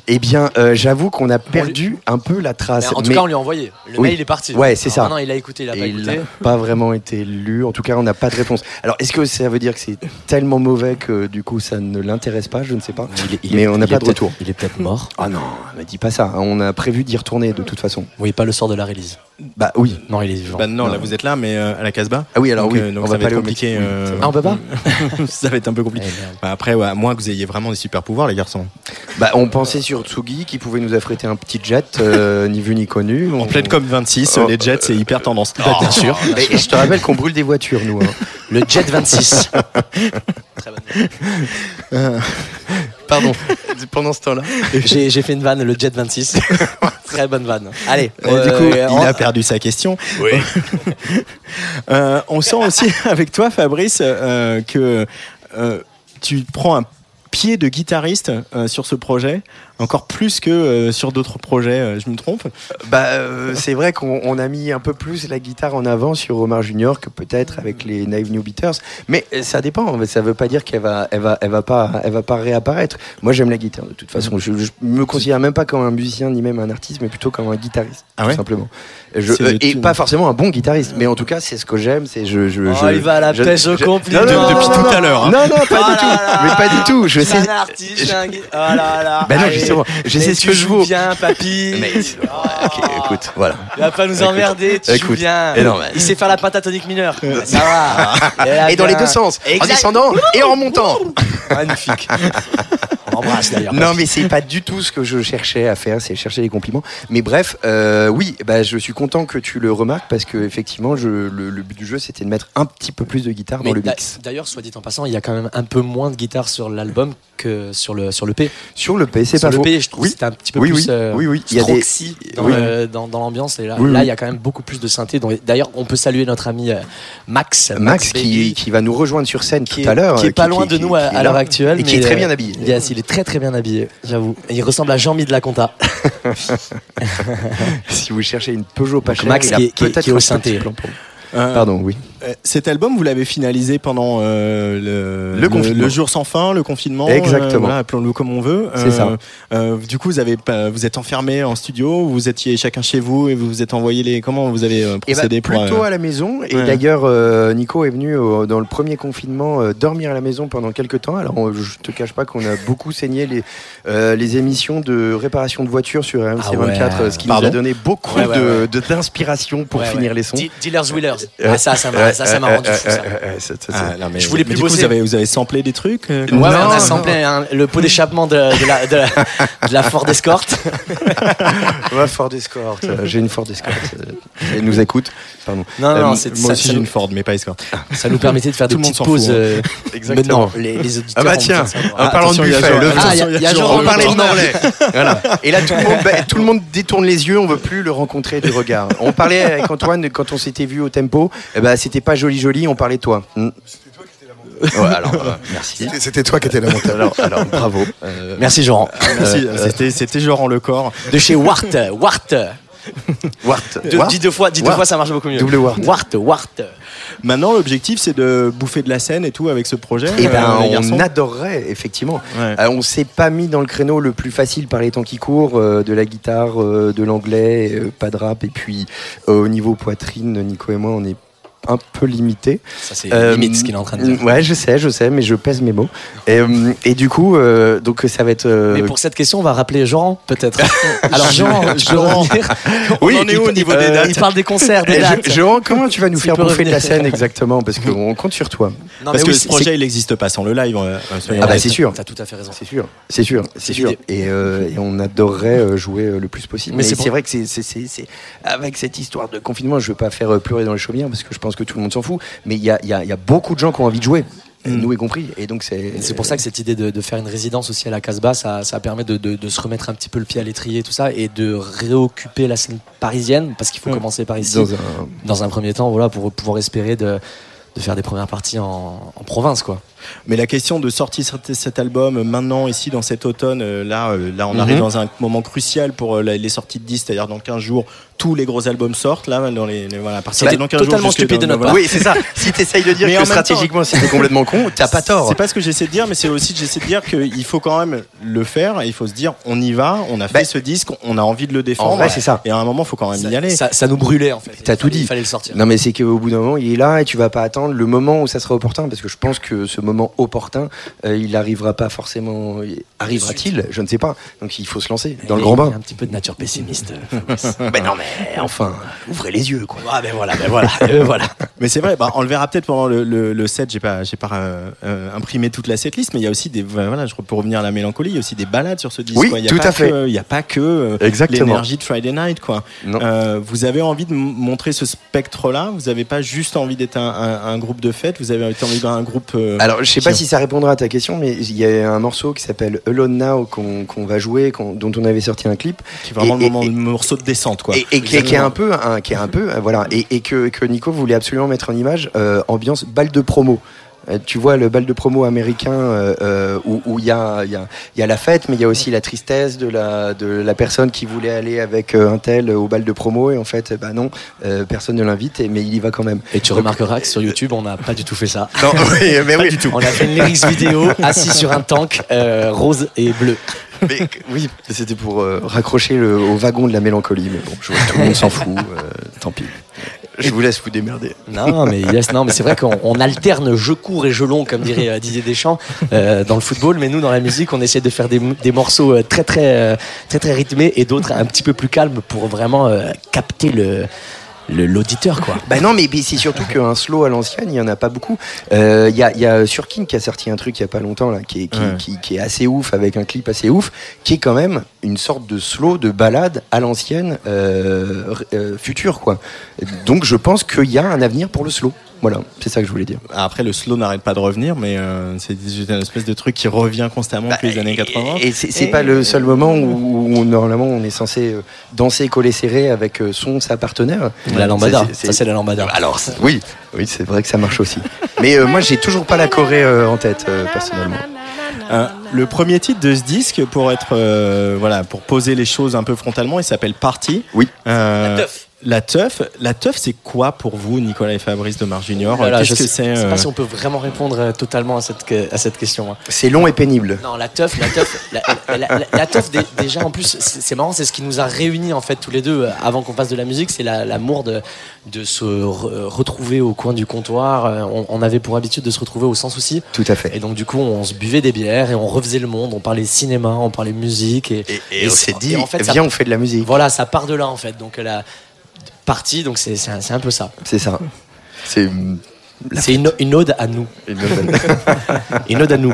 Eh bien, euh, j'avoue qu'on a perdu un peu la trace. Mais en tout mais- cas, on lui a envoyé. Le Oui. mail est parti. Ouais, c'est Alors ça. Non, il a écouté, il a pas il écouté. n'a pas vraiment été lu. En tout cas, on n'a pas de réponse. Alors, est-ce que ça veut dire que c'est tellement mauvais que du coup ça ne l'intéresse pas? Je ne sais pas. Mais on n'a pas de retour. Il est peut-être mort. Ah non, ne dis pas ça. On a prévu d'y retourner de toute façon. Oui, pas le sort de la release. Bah oui. Non, il est vivant. Bah non, là vous êtes là, mais euh, à la Casbah. Ah oui, alors donc, oui, euh, donc on ça va va pas être compliqué. Euh, Ah, on peut pas [LAUGHS] Ça va être un peu compliqué. Eh, merde. Bah, après, ouais, à moins que vous ayez vraiment des super pouvoirs, les garçons. Bah, on pensait sur Tsugi qui pouvait nous affréter un petit jet, euh, [LAUGHS] ni vu ni connu. En On- pleine COP26, Oh. les jets, c'est hyper tendance. bien sûr. Et, et je te rappelle qu'on brûle des voitures, nous. hein. Le Jet 26. [LAUGHS] Très bonne. Pardon. [LAUGHS] Pendant ce temps-là. J'ai fait une vanne, le Jet 26. [LAUGHS] Très bonne vanne. Allez. Du coup, euh, il on- a perdu sa question. [LAUGHS] Euh, on sent aussi avec toi, Fabrice, euh, que euh, tu prends un pied de guitariste euh, sur ce projet, encore plus que euh, sur d'autres projets. euh, je me trompe? Bah, euh, c'est vrai qu'on on a mis un peu plus la guitare en avant sur Omar Junior que peut-être avec les Naive New Beaters. Mais euh, ça dépend. Mais Ça veut pas dire qu'elle va, elle va, elle va pas, elle va pas réapparaître. Moi, j'aime la guitare de toute façon. Je, je me considère même pas comme un musicien ni même un artiste, mais plutôt comme un guitariste, Ah tout ouais? simplement. Je- C'est euh, et tout- pas forcément un bon guitariste, mais en tout cas, c'est ce que j'aime. C'est je, je, Oh, je- il va à la je- pêche au je- complet. Non, non, Non, depuis non, tout non, à l'heure, hein. Non, non, pas Oh du tout. là là. Mais pas du tout. Je sais. un artiste, je suis un gui- Oh là là. Ben non, allez. Justement, je sais ce que je joues vaux. bien, papy. [LAUGHS] Mais ok, écoute, voilà. Il va pas nous emmerder, tu joues écoute. bien. Et non, mais- Il sait faire la pentatonique mineure. [LAUGHS] Ça va. là, Et dans les bien. deux sens, en descendant et en montant. Magnifique. [LAUGHS] On embrasse d'ailleurs. Non, mais c'est pas du tout ce que je cherchais à faire, c'est chercher les compliments. Mais bref, euh, oui, bah, je suis content que tu le remarques parce que effectivement, je, le, le but du jeu, c'était de mettre un petit peu plus de guitare Mais dans le mix. D'ailleurs, soit dit en passant, il y a quand même un peu moins de guitare sur l'album que sur le sur le P. Sur le P, c'est Sur pas le faux. P, je trouve Oui. que c'était un petit peu Oui, plus oui, euh, oui, oui. Il y a des- dans, le- dans, dans l'ambiance. Et là, il y a quand même beaucoup plus de synthé. D'ailleurs, on peut saluer notre ami euh, Max. Max qui, qui va nous rejoindre sur scène qui tout est, à l'heure. qui est euh, pas loin de nous à, l'heure actuelle. Et qui est très bien habillé. Yes, il est très très bien habillé, j'avoue. Et Il ressemble à Jean-Mi de la Conta. [LAUGHS] Si vous cherchez une Peugeot pas chère, Max il a qui est- qui qui est au synthé. Euh, Pardon, oui. Euh, Cet album, vous l'avez finalisé pendant euh, le, Le confinement. le jour sans fin, le confinement. Exactement. euh, voilà, appelons-le comme on veut. C'est ça. euh, du coup, vous avez vous êtes enfermé en studio, vous étiez chacun chez vous et vous vous êtes envoyé les. Comment vous avez Et procédé pour plutôt euh, à la maison. Et ouais. d'ailleurs, euh, Nico est venu dans le premier confinement euh, dormir à la maison pendant quelques temps. Alors, on- je te cache pas qu'on a beaucoup [LAUGHS] saigné les, euh, les émissions de réparation de voitures sur RMC Ah ouais. 24, ce qui Pardon nous a donné beaucoup Ouais, ouais, de- d'inspiration pour Ouais, finir ouais. les sons. Dealers Willers. Euh, Ah, ça, ça m'a ça, ça m'a rendu euh, fou. ça. ah, non, mais- Je voulais mais plus du coup, vous avez, vous avez samplé des trucs euh, Ouais, on Non, a non. samplé un- le pot d'échappement de, de la, de, la, de la Ford Escort. [LAUGHS] Ouais, Ford Escort. [LAUGHS] J'ai une Ford Escort. euh, Elle nous écoute. Pardon. Non, non, Euh, c'est Moi ça, aussi, j'ai une Ford, mais pas Escort. ça nous permettait de faire [LAUGHS] Tout des le monde petites s'en pauses. hein. euh, Exactement. Maintenant, les, les auditeurs Ah bah tiens, en parlant de il y a buffet, le- Ah, il y a- on parlait de. Morlaix. Voilà. Et là, tout le, monde, bah, tout le monde détourne les yeux, on veut plus le rencontrer du regard. On parlait avec Antoine quand on s'était vu au tempo, eh ben, c'était pas joli joli, on parlait de toi. Hmm. Ouais, alors, euh, merci. C'était- toi qui étais la montagne. Alors, alors, bravo. Euh, Merci, Jean. Merci, euh, c'était, c'était Joran Le Corps. De chez Wart. Wart. Wart. De- Wart Dis deux fois, dis deux Wart. fois, ça marche beaucoup mieux. Double Wart. Wart, Wart. Maintenant, l'objectif, c'est de bouffer de la scène et tout avec ce projet. Eh ben, euh, on adorerait, effectivement. Ouais. Euh, on s'est pas mis dans le créneau le plus facile par les temps qui courent, euh, de la guitare, euh, de l'anglais, euh, pas de rap. Et puis, euh, au niveau poitrine, Nico et moi, on est un peu limité. Ça, c'est Euh, limite ce qu'il est en train de dire. Ouais, je sais, je sais, mais je pèse mes mots. Et, euh, et du coup, euh, donc ça va être. euh, Mais pour cette question, on va rappeler Jean, peut-être. [LAUGHS] Alors, Jean, Jean. [LAUGHS] Oui, on en est où au niveau euh, des dates Il parle des concerts, des dates. je- Jean, comment tu vas nous Tu faire bouffer de la scène exactement Parce qu'on [LAUGHS] compte sur toi. Non, Parce mais que oui, ce projet, c'est- il n'existe pas sans le live. euh, soyons Ah bah, c'est sûr. T'as tout à fait raison. C'est sûr, c'est sûr, c'est sûr. Et, euh, et on adorerait jouer le plus possible. Mais Mais, c'est vrai que c'est, c'est, c'est- c'est- avec cette histoire de confinement, je veux pas faire pleurer dans les chaumières parce que je pense que tout le monde s'en fout. Mais il y a, il y a- il y a beaucoup de gens qui ont envie de jouer, Mm. nous y compris. Et donc c'est. Pour ça que cette idée de, de faire une résidence aussi à la Casbah, ça, ça permet de, de- de se remettre un petit peu le pied à l'étrier et tout ça, et de réoccuper la scène parisienne, parce qu'il faut Mm. commencer par ici, dans dans un, premier temps, voilà, pour pouvoir espérer de, de faire des premières parties en, en province, quoi. Mais la question de sortir cet- album maintenant, ici, dans cet automne, euh, là, euh, là, on Mhm. arrive dans un moment crucial pour euh, les sorties de 10, c'est-à-dire dans 15 jours, tous les gros albums sortent, là, dans les, les- voilà, partir dans 15 jours. totalement stupide dans- de notre voilà. part. Oui, c'est ça. [LAUGHS] Si t'essayes de dire Mais que stratégiquement c'était complètement con, t'as pas tort. C'est pas ce que j'essaie de dire, mais c'est aussi que j'essaie de dire qu'il faut quand même le faire. Et il faut se dire, on y va, on a fait Bah, ce disque, on a envie de le défendre. c'est ça. Et à un moment, il faut quand même y aller. Ça, ça nous brûlait en fait. T'as tout dit. Il fallait le sortir. Non mais c'est qu'au bout d'un moment il est là et tu vas pas attendre le moment où ça sera opportun parce que je pense que ce moment opportun euh, il arrivera pas forcément arrivera-t-il je ne sais pas donc il faut se lancer dans le grand bain Un petit peu de nature pessimiste. [LAUGHS] ben non mais [LAUGHS] enfin ouvrez les yeux quoi ah ben voilà, ben voilà, [LAUGHS] euh, voilà. Mais c'est vrai, bah, on le verra peut-être pendant le, le, le set. J'ai pas, j'ai pas euh, euh, imprimé toute la setlist, mais il y a aussi des, voilà, je peux revenir à la mélancolie, il y a aussi des balades sur ce disque. Oui, quoi. Y a tout pas à fait. Il n'y a pas que euh, Exactement. l'énergie de Friday Night, quoi. Euh, vous avez envie de montrer ce spectre-là? Vous n'avez pas juste envie d'être un, un- un groupe de fête? Vous avez envie d'être un groupe. euh, Alors, je sais pas si ça répondra à ta question, mais il y a un morceau qui s'appelle Alone Now qu'on va jouer, dont on avait sorti un clip. qui est vraiment Et- le moment, et- morceau de descente, quoi. Et, et qui, est- un peu, un- qui est un peu, voilà, et, et que, que Nico voulait absolument mettre en image, euh, ambiance balle de promo. Euh, Tu vois le bal de promo américain euh, euh, où où il y, a, il y, a, il y a la fête, mais il y a aussi la tristesse de la, de la personne qui voulait aller avec un tel au bal de promo et en fait, bah non, euh, personne ne l'invite, et- mais il y va quand même. Et tu remarqueras que sur YouTube, on n'a pas du tout fait ça. [LAUGHS] Non, oui, [LAUGHS] mais oui, On a fait une lyrics vidéo [LAUGHS] assis sur un tank euh, rose et bleu. mais- oui, c'était pour euh, raccrocher le- au wagon de la mélancolie, mais bon, je vois tout le monde s'en fout, euh, tant pis. Je vous laisse vous démerder. Non, mais yes, mais c'est vrai qu'on on alterne jeu court et jeu long, comme dirait euh, Didier Deschamps, euh, dans le football. Mais nous, dans la musique, on essaie de faire des, morceaux euh, très, très, très, très rythmés et d'autres un petit peu plus calmes pour vraiment capter le- l'auditeur, quoi. Bah non, mais, c'est surtout qu'un slow à l'ancienne, il y en a pas beaucoup. Euh, Il y, a, y a qui a sorti un truc il y a pas longtemps là, qui est, qui, Ouais. qui- qui est assez ouf avec un clip assez ouf, qui est quand même une sorte de slow de balade à l'ancienne euh, euh, future quoi. Donc je pense qu'il y a un avenir pour le slow. Voilà, c'est ça que je voulais dire. Après, le slow n'arrête pas de revenir, mais euh, c'est juste une espèce de truc qui revient constamment depuis les années 80. Bah, Et c'est pas le seul moment où, où normalement on est censé euh, danser collé serré avec euh, son sa partenaire. La lambada. C'est- c'est- Ça, c'est la lambada. Alors oui, oui c'est vrai que ça marche aussi. Mais euh, moi j'ai toujours pas la Corée euh, en tête euh, personnellement. Euh, le premier titre de ce disque, pour être euh, voilà, pour poser les choses un peu frontalement, il s'appelle Party. Oui. Euh, La teuf. La teuf, la teuf, c'est quoi pour vous, Nicolas et Fabrice de Mar Junior? Voilà, Qu'est-ce je que sais, c'est je sais euh, pas si on peut vraiment répondre euh, totalement à cette, que- à cette question. hein. C'est long et pénible. Non, la teuf, la teuf, la, la- la- la teuf, dé- déjà en plus, c'est marrant, c'est ce qui nous a réunis en fait tous les deux euh, avant qu'on fasse de la musique, c'est la- l'amour de, de se re- retrouver au coin du comptoir. Euh, On, on avait pour habitude de se retrouver au sans souci. Tout à fait. Et donc du coup, on se buvait des bières et on refaisait le monde. On parlait cinéma, on parlait musique et, Et, on c'est- s'est dit, et en fait, ça- viens, on fait de la musique. voilà, ça part de là en fait. Donc la partie, donc c'est c'est un, c'est un peu ça. C'est ça. C'est la C'est une, une ode à nous. une nouvelle. [LAUGHS] Une ode à nous.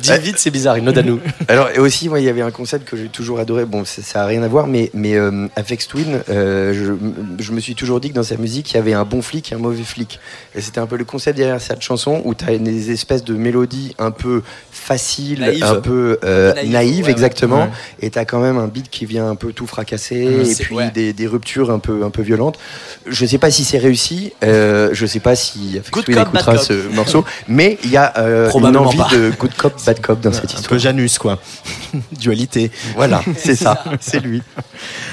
Dis vite, c'est bizarre. Une ode à nous. [LAUGHS] Alors, et aussi, moi, il y avait un concept que j'ai toujours adoré. Bon, ça, ça a rien à voir, mais, mais euh, Afex Twin, euh, je, je me suis toujours dit que dans sa musique, il y avait un bon flic et un mauvais flic. Et c'était un peu le concept derrière cette chanson où tu as des espèces de mélodies un peu faciles, Naïves. un peu euh, Naïves, ouais, exactement. Ouais. Et tu as quand même un beat qui vient un peu tout fracasser Ouais, et puis ouais. des, des ruptures un peu, un peu violentes. Je sais pas si c'est réussi, euh, je sais pas si Afex Twin écoutera ce morceau, mais il y a euh, une envie pas. de good cop, bad cop dans cette un histoire. peu Janus, quoi. [LAUGHS] Dualité. Voilà, [LAUGHS] c'est ça, c'est lui.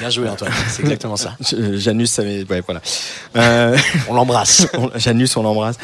Bien joué, Antoine. C'est exactement ça. Janus, ça va- ouais, voilà. Euh, [LAUGHS] On l'embrasse. on- Janus, on l'embrasse.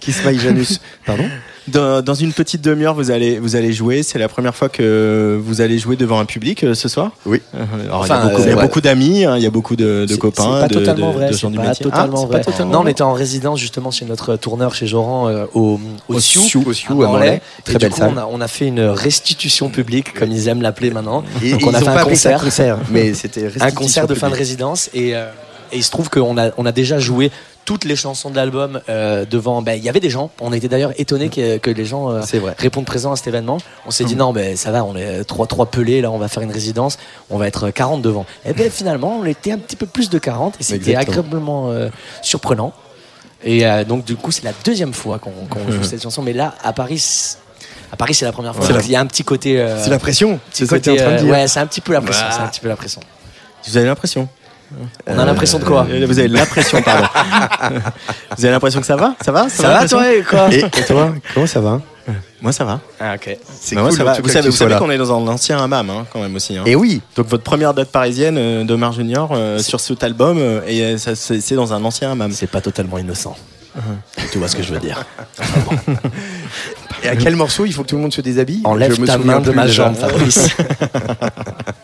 Kiss My Janus? Pardon? Dans, dans une petite demi-heure, vous allez, vous allez jouer. C'est la première fois que vous allez jouer devant un public euh, ce soir Oui. Euh, alors, Enfin, il y a euh, ouais. beaucoup d'amis, hein, il y a beaucoup de, de C'est- copains, c'est pas de, totalement de- vrai, de c'est gens du pas métier. totalement Ah, c'est vrai. pas totalement non, on vrai. était en résidence justement chez notre tourneur chez Joran euh, au, au, Au Sioux, Sioux, au Sioux, à Morlaix. Morlaix. Très Et du belle coup, salle. on a, on a fait une restitution publique, comme ils aiment l'appeler maintenant. Et, Donc et on a ils fait ont un pas appelé ça concert, concert, mais c'était [LAUGHS] un restitution concert de fin de publique. résidence et, euh, et il se trouve qu'on a, on a déjà joué toutes les chansons de l'album euh, devant. ben, Il y avait des gens. On était d'ailleurs étonnés que, que les gens euh, répondent présents à cet événement. On s'est dit non, ben ça va, on est trois trois pelés là, on va faire une résidence, on va être 40 devant. Et bien finalement, on était un petit peu plus de 40 et c'était agréablement euh, surprenant. Et euh, donc du coup, c'est la deuxième fois qu'on joue cette chanson. Mais là, à Paris. c'est- À Paris, c'est la première fois. Il y a un petit côté. euh, C'est la pression, c'est ça que tu es en train de euh, dire. Ouais, c'est un petit peu la pression. Bah. C'est un petit peu la pression. Vous avez l'impression On a l'impression de quoi Euh, Vous avez l'impression, pardon. [LAUGHS] vous avez l'impression que ça va? Ça va? Ça va, toi, et quoi Et, et toi, comment ça va? Moi, ça va. Ah, ok. C'est Bah, moi, cool, ça va. Vous savez, qu'on est dans un ancien hammam, hein, quand même aussi. hein. Et oui, Donc votre première date parisienne euh, d'Omar Junior euh, sur cet album, euh, et c'est dans un ancien hammam. C'est pas totalement innocent. Tu vois ce que je veux dire [LAUGHS] et à quel morceau il faut que tout le monde se déshabille? Enlève Je me ta souviens main de ma jambe, Fabrice. [LAUGHS]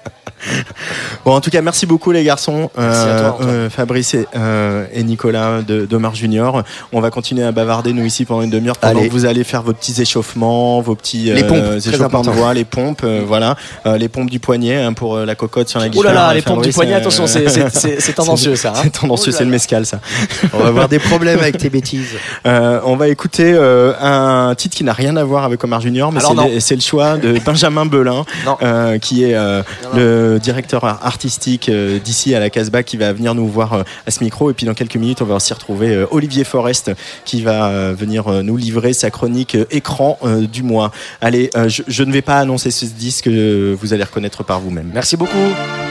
Bon, en tout cas, merci beaucoup les garçons, Merci à toi, euh, Fabrice et, euh, et Nicolas de- d'Omar Junior. On va continuer à bavarder nous ici pendant une demi-heure pendant Allez. que vous allez faire vos petits échauffements, vos petits Les pompes, échauffements de voix, les pompes, euh, voilà, Euh, les pompes du poignet hein, pour euh, la cocotte sur la Oh guitare. là là, euh, les pompes du poignet, euh, attention, c'est- c'est c'est- c'est [LAUGHS] tendancieux ça. hein. C'est tendancieux, Oh là c'est le là. mescal ça. On va avoir des problèmes avec tes [LAUGHS] bêtises. Euh, on va écouter euh, un titre qui n'a rien à voir avec Omar Junior, mais c'est le, c'est le choix de [LAUGHS] Benjamin Belin, euh, qui est euh, le directeur artistique euh, d'ici à la Casbah, qui va venir nous voir euh, à ce micro. Et puis dans quelques minutes, on va aussi retrouver euh, Olivier Forest, qui va venir nous livrer sa chronique écran du mois. Allez, je, je ne vais pas annoncer ce disque, vous allez reconnaître par vous-même. Merci beaucoup.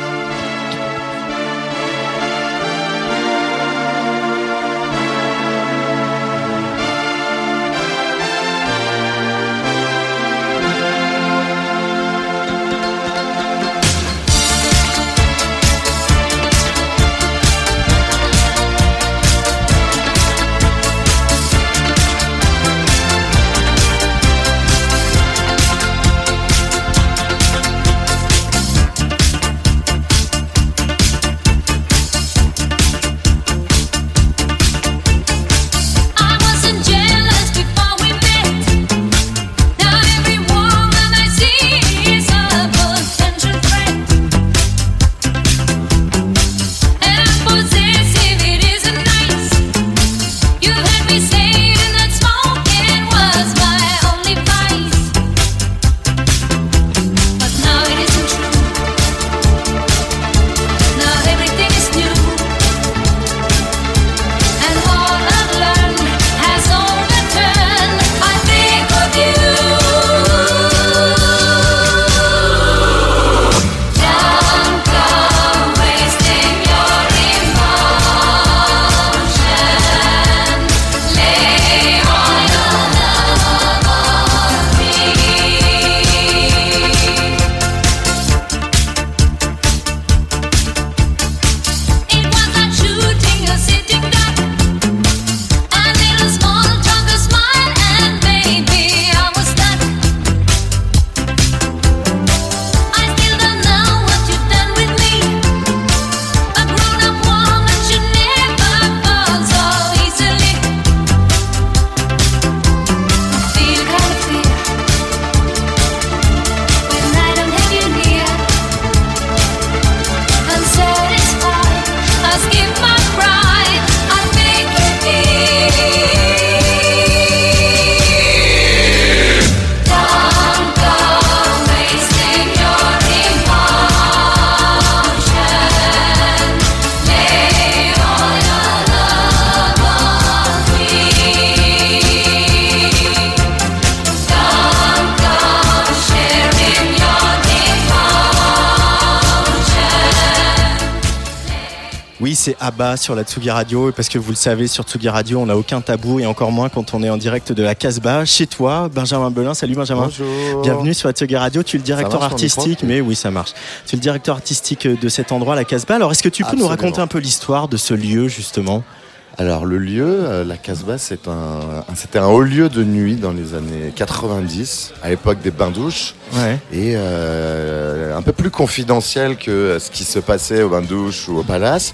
Abba sur la Tsugi Radio, parce que vous le savez, sur Tsugi Radio, on n'a aucun tabou, et encore moins quand on est en direct de la Casbah, chez toi, Benjamin Belin. Salut Benjamin. Bonjour. Bienvenue sur la Tsugi Radio, tu es le directeur marche, artistique, mais oui, ça marche. Tu es le directeur artistique de cet endroit, la Casbah. Alors, est-ce que tu peux nous raconter un peu l'histoire de ce lieu, justement? Alors le lieu, euh, la Casbah, c'est un, c'était un haut lieu de nuit dans les années 90, à l'époque des bains-douches, Ouais. et euh, un peu plus confidentiel que ce qui se passait au bains-douches ou au palace.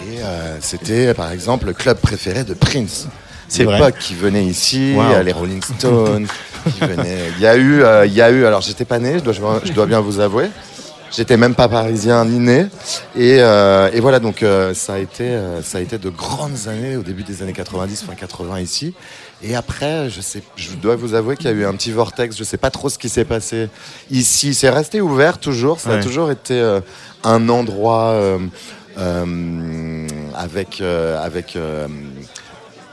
Et euh, c'était par exemple le club préféré de Prince. C'est vrai. L'époque qui venait ici, Wow. les Rolling Stones, qui venaient. Il y a eu, euh, il y a eu. Alors j'étais pas né, je dois, je dois bien vous avouer. J'étais même pas parisien ni né. Et, euh, et voilà, donc euh, ça, a été, euh, ça a été de grandes années au début des années 90, fin 80 ici. Et après, je, sais, je dois vous avouer qu'il y a eu un petit vortex. Je sais pas trop ce qui s'est passé ici. C'est resté ouvert toujours. Ça Ouais. a toujours été un endroit avec, euh, avec euh,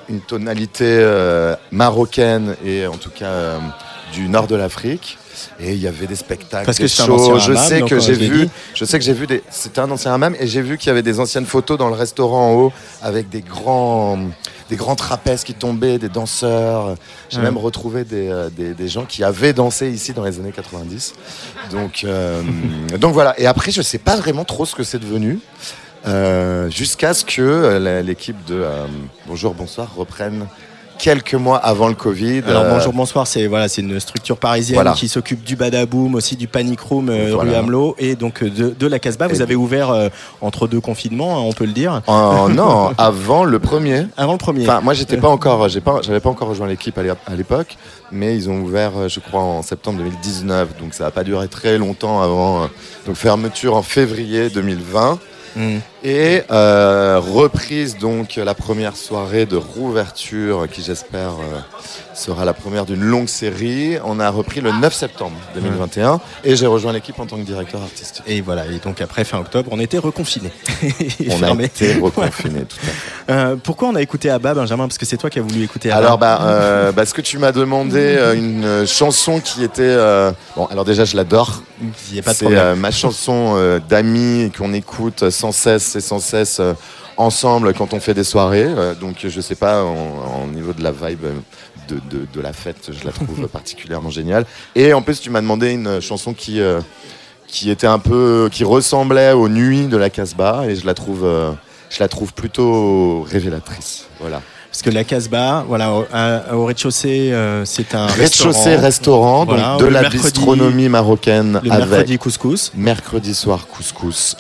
une tonalité euh, marocaine et en tout cas euh, du nord de l'Afrique. Et il y avait des spectacles, Parce que des shows. Je sais que euh, j'ai vu, je sais que j'ai vu des. C'était un ancien hammam et j'ai vu qu'il y avait des anciennes photos dans le restaurant en haut avec des grands, des grands trapèzes qui tombaient, des danseurs. J'ai même retrouvé des, euh, des, des gens qui avaient dansé ici dans les années 90. Donc, euh, donc voilà. Et après, je sais pas vraiment trop ce que c'est devenu. Euh, Jusqu'à ce que euh, l'équipe de euh, Bonjour, bonsoir reprenne quelques mois avant le Covid. Alors bonjour, bonsoir, c'est voilà, c'est une structure parisienne Voilà. qui s'occupe du Badaboom, aussi du Panic Room euh, Voilà. rue Hamelot et donc de, de la Casbah. Vous avez ouvert euh, entre deux confinements, hein, on peut le dire. non, [LAUGHS] avant le premier. Avant le premier. Enfin, moi, j'étais pas encore, j'ai pas, j'avais pas encore rejoint l'équipe à l'é- à l'époque, mais ils ont ouvert, je crois, en septembre 2019, donc ça a pas duré très longtemps avant. donc fermeture en février 2020 Et euh, reprise donc la première soirée de rouverture qui j'espère euh, sera la première d'une longue série. On a repris le 9 septembre 2021 et j'ai rejoint l'équipe en tant que directeur artistique. Et voilà, et donc après fin octobre, on était reconfinés. [LAUGHS] On a été reconfinés, tout à fait. Euh, pourquoi on a écouté Abba, Benjamin? Parce que c'est toi qui as voulu écouter Abba. Alors, bah, euh, parce que tu m'as demandé euh, une chanson qui était. euh, Bon, alors déjà, je l'adore. C'est ma chanson d'amis qu'on écoute sans cesse et sans cesse ensemble quand on fait des soirées. Donc, je sais pas, en niveau de la vibe de, de- de la fête, je la trouve [LAUGHS] particulièrement géniale. Et en plus, tu m'as demandé une chanson qui. euh, qui était un peu, qui ressemblait aux nuits de la Casbah et je la trouve, euh, je la trouve plutôt révélatrice. Voilà. Parce que la Casbah, voilà, au, rez-de-chaussée, euh, c'est un Rez-de-chaussée restaurant, Voilà, donc de la mercredi- bistronomie marocaine Le avec mercredi couscous. mercredi soir couscous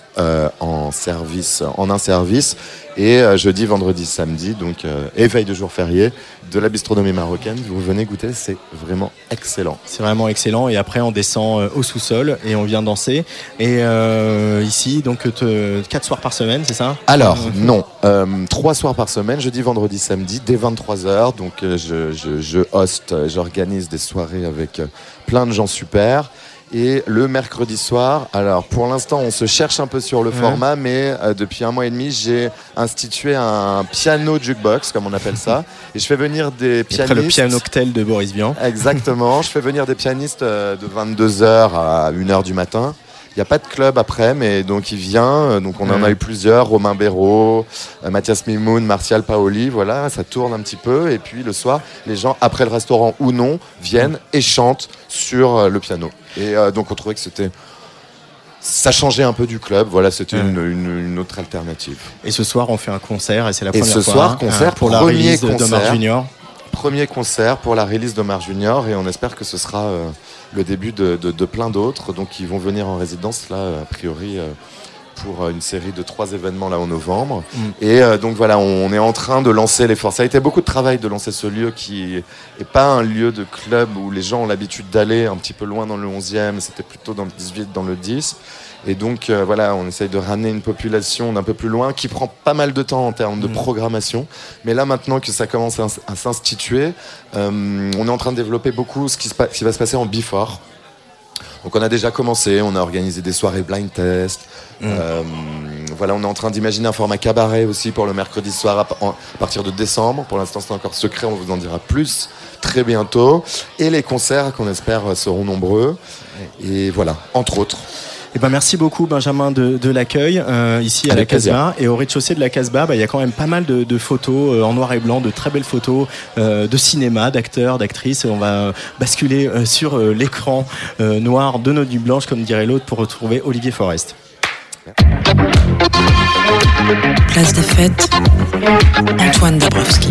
en service, en un service, et euh, jeudi, vendredi, samedi, donc euh, éveil de jour férié de la bistronomie marocaine. Vous venez goûter, c'est vraiment excellent. C'est vraiment excellent. Et après, on descend euh, au sous-sol et on vient danser. Et euh, ici, donc, te- quatre soirs par semaine, c'est ça? Alors, [LAUGHS] non, euh, trois soirs par semaine, jeudi, vendredi, samedi, dès 23h. Donc, euh, je, je, je host, j'organise des soirées avec plein de gens super. Et le mercredi soir, alors pour l'instant, on se cherche un peu sur le Ouais. format, mais euh, depuis un mois et demi, j'ai institué un piano jukebox, comme on appelle ça. [LAUGHS] Et je fais venir des Après pianistes. le pianoctel de Boris Vian. Exactement. [LAUGHS] je fais venir des pianistes euh, de 22h à 1h du matin. Il n'y a pas de club après, mais donc il vient. euh, Donc on en a eu plusieurs Romain Béraud, euh, Mathias Mimoun, Martial Paoli. Voilà, ça tourne un petit peu. Et puis le soir, les gens, après le restaurant ou non, viennent et chantent sur euh, le piano. Et euh, donc on trouvait que c'était. Ça changeait un peu du club. Voilà, c'était Ouais. une, une- une autre alternative. Et ce soir, on fait un concert et c'est la Et première ce fois soir, hein, concert, pour la release de d'Omar concert. Junior. Premier concert pour la release d'Omar Junior et on espère que ce sera euh, le début de, de- de plein d'autres. Donc ils vont venir en résidence là, a priori, euh, pour euh, une série de trois événements là en novembre. Mm. Et euh, donc voilà, on est en train de lancer l'effort. Ça a été beaucoup de travail de lancer ce lieu qui est pas un lieu de club où les gens ont l'habitude d'aller un petit peu loin dans le 11e, c'était plutôt dans le 18, dans le 10. Et donc euh, voilà, on essaye de ramener une population d'un peu plus loin qui prend pas mal de temps en termes de Mm. programmation. Mais là maintenant que ça commence à, à s'instituer, euh, on est en train de développer beaucoup ce qui, se pa- qui va se passer en Bifort. Donc on a déjà commencé, on a organisé des soirées blind test. Mm. Euh, voilà, on est en train d'imaginer un format cabaret aussi pour le mercredi soir à, partir de décembre. Pour l'instant, c'est encore secret, on vous en dira plus très bientôt. Et les concerts qu'on espère seront nombreux. Et voilà, entre autres. Eh ben, merci beaucoup Benjamin de, de l'accueil euh, ici à Avec la Casbah. Et au rez-de-chaussée de la Casbah, bah, il y a quand même pas mal de, de photos euh, en noir et blanc, de très belles photos euh, de cinéma, d'acteurs, d'actrices. On va euh, basculer euh, sur euh, l'écran euh, noir de nos nuits blanches, comme dirait l'autre, pour retrouver Olivier Forest. Place des fêtes, Antoine Dabrowski.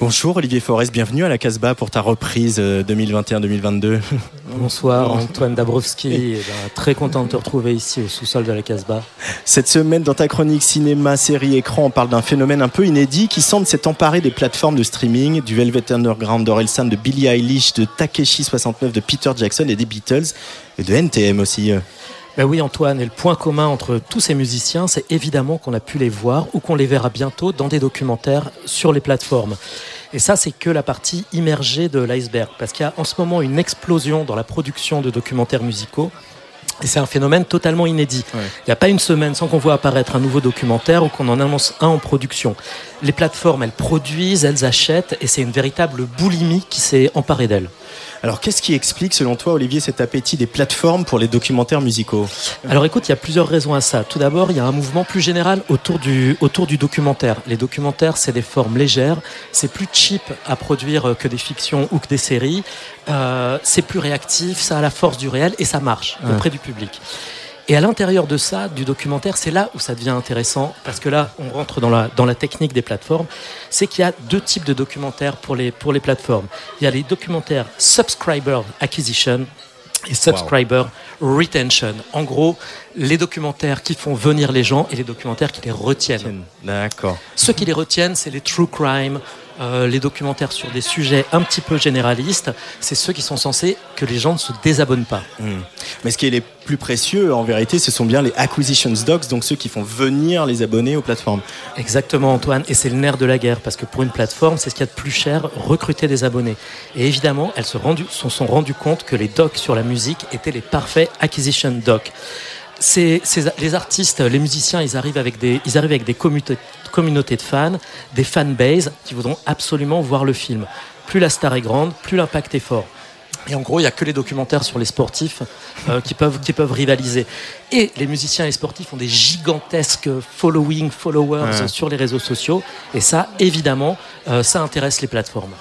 Bonjour Olivier Forest, bienvenue à la Casbah pour ta reprise euh, 2021-2022. [LAUGHS] Bonsoir Antoine Dabrowski, Eh ben, très content de te retrouver ici au sous-sol de la Casbah. Cette semaine, dans ta chronique cinéma, série, écran, on parle d'un phénomène un peu inédit qui semble s'être emparé des plateformes de streaming, du Velvet Underground d'Orelsan, de Billie Eilish, de Takeshi69, de Peter Jackson et des Beatles, et de NTM aussi. Ben oui Antoine, et le point commun entre tous ces musiciens, c'est évidemment qu'on a pu les voir ou qu'on les verra bientôt dans des documentaires sur les plateformes. Et ça, c'est que la partie immergée de l'iceberg, parce qu'il y a en ce moment une explosion dans la production de documentaires musicaux. Et c'est un phénomène totalement inédit. Il n'y a pas une semaine sans qu'on voit apparaître un nouveau documentaire ou qu'on en annonce un en production. Les plateformes, elles produisent, elles achètent, et c'est une véritable boulimie qui s'est emparée d'elles. Alors, qu'est-ce qui explique, selon toi, Olivier, cet appétit des plateformes pour les documentaires musicaux? Alors écoute, il y a plusieurs raisons à ça. Tout d'abord, il y a un mouvement plus général autour du, autour du documentaire. Les documentaires, c'est des formes légères, c'est plus cheap à produire que des fictions ou que des séries, Euh, c'est plus réactif, ça a la force du réel et ça marche Ouais. auprès du public. Et à l'intérieur de ça, du documentaire, c'est là où ça devient intéressant, parce que là, on rentre dans la, dans la technique des plateformes, c'est qu'il y a deux types de documentaires pour les, pour les plateformes. Il y a les documentaires Subscriber Acquisition et Subscriber Retention. En gros, les documentaires qui font venir les gens et les documentaires qui les retiennent. D'accord. Ceux qui les retiennent, c'est les true crime, euh, les documentaires sur des sujets un petit peu généralistes. C'est ceux qui sont censés que les gens ne se désabonnent pas. Hmm. Mais ce qui est les plus précieux, en vérité, ce sont bien les acquisitions docs, donc ceux qui font venir les abonnés aux plateformes. Exactement Antoine, et c'est le nerf de la guerre, parce que pour une plateforme, c'est ce qu'il y a de plus cher, recruter des abonnés. Et évidemment, elles se sont rendues compte que les docs sur la musique étaient les parfaits acquisition docs. C'est, c'est- les artistes, les musiciens, ils arrivent avec des, ils arrivent avec des communautés, communautés de fans, des fanbases qui voudront absolument voir le film. Plus la star est grande, plus l'impact est fort. Et en gros, il n'y a que les documentaires sur les sportifs euh, qui, peuvent, qui peuvent rivaliser. Et les musiciens et les sportifs ont des gigantesques following, followers Ouais. sur les réseaux sociaux. Et ça, évidemment, euh, ça intéresse les plateformes.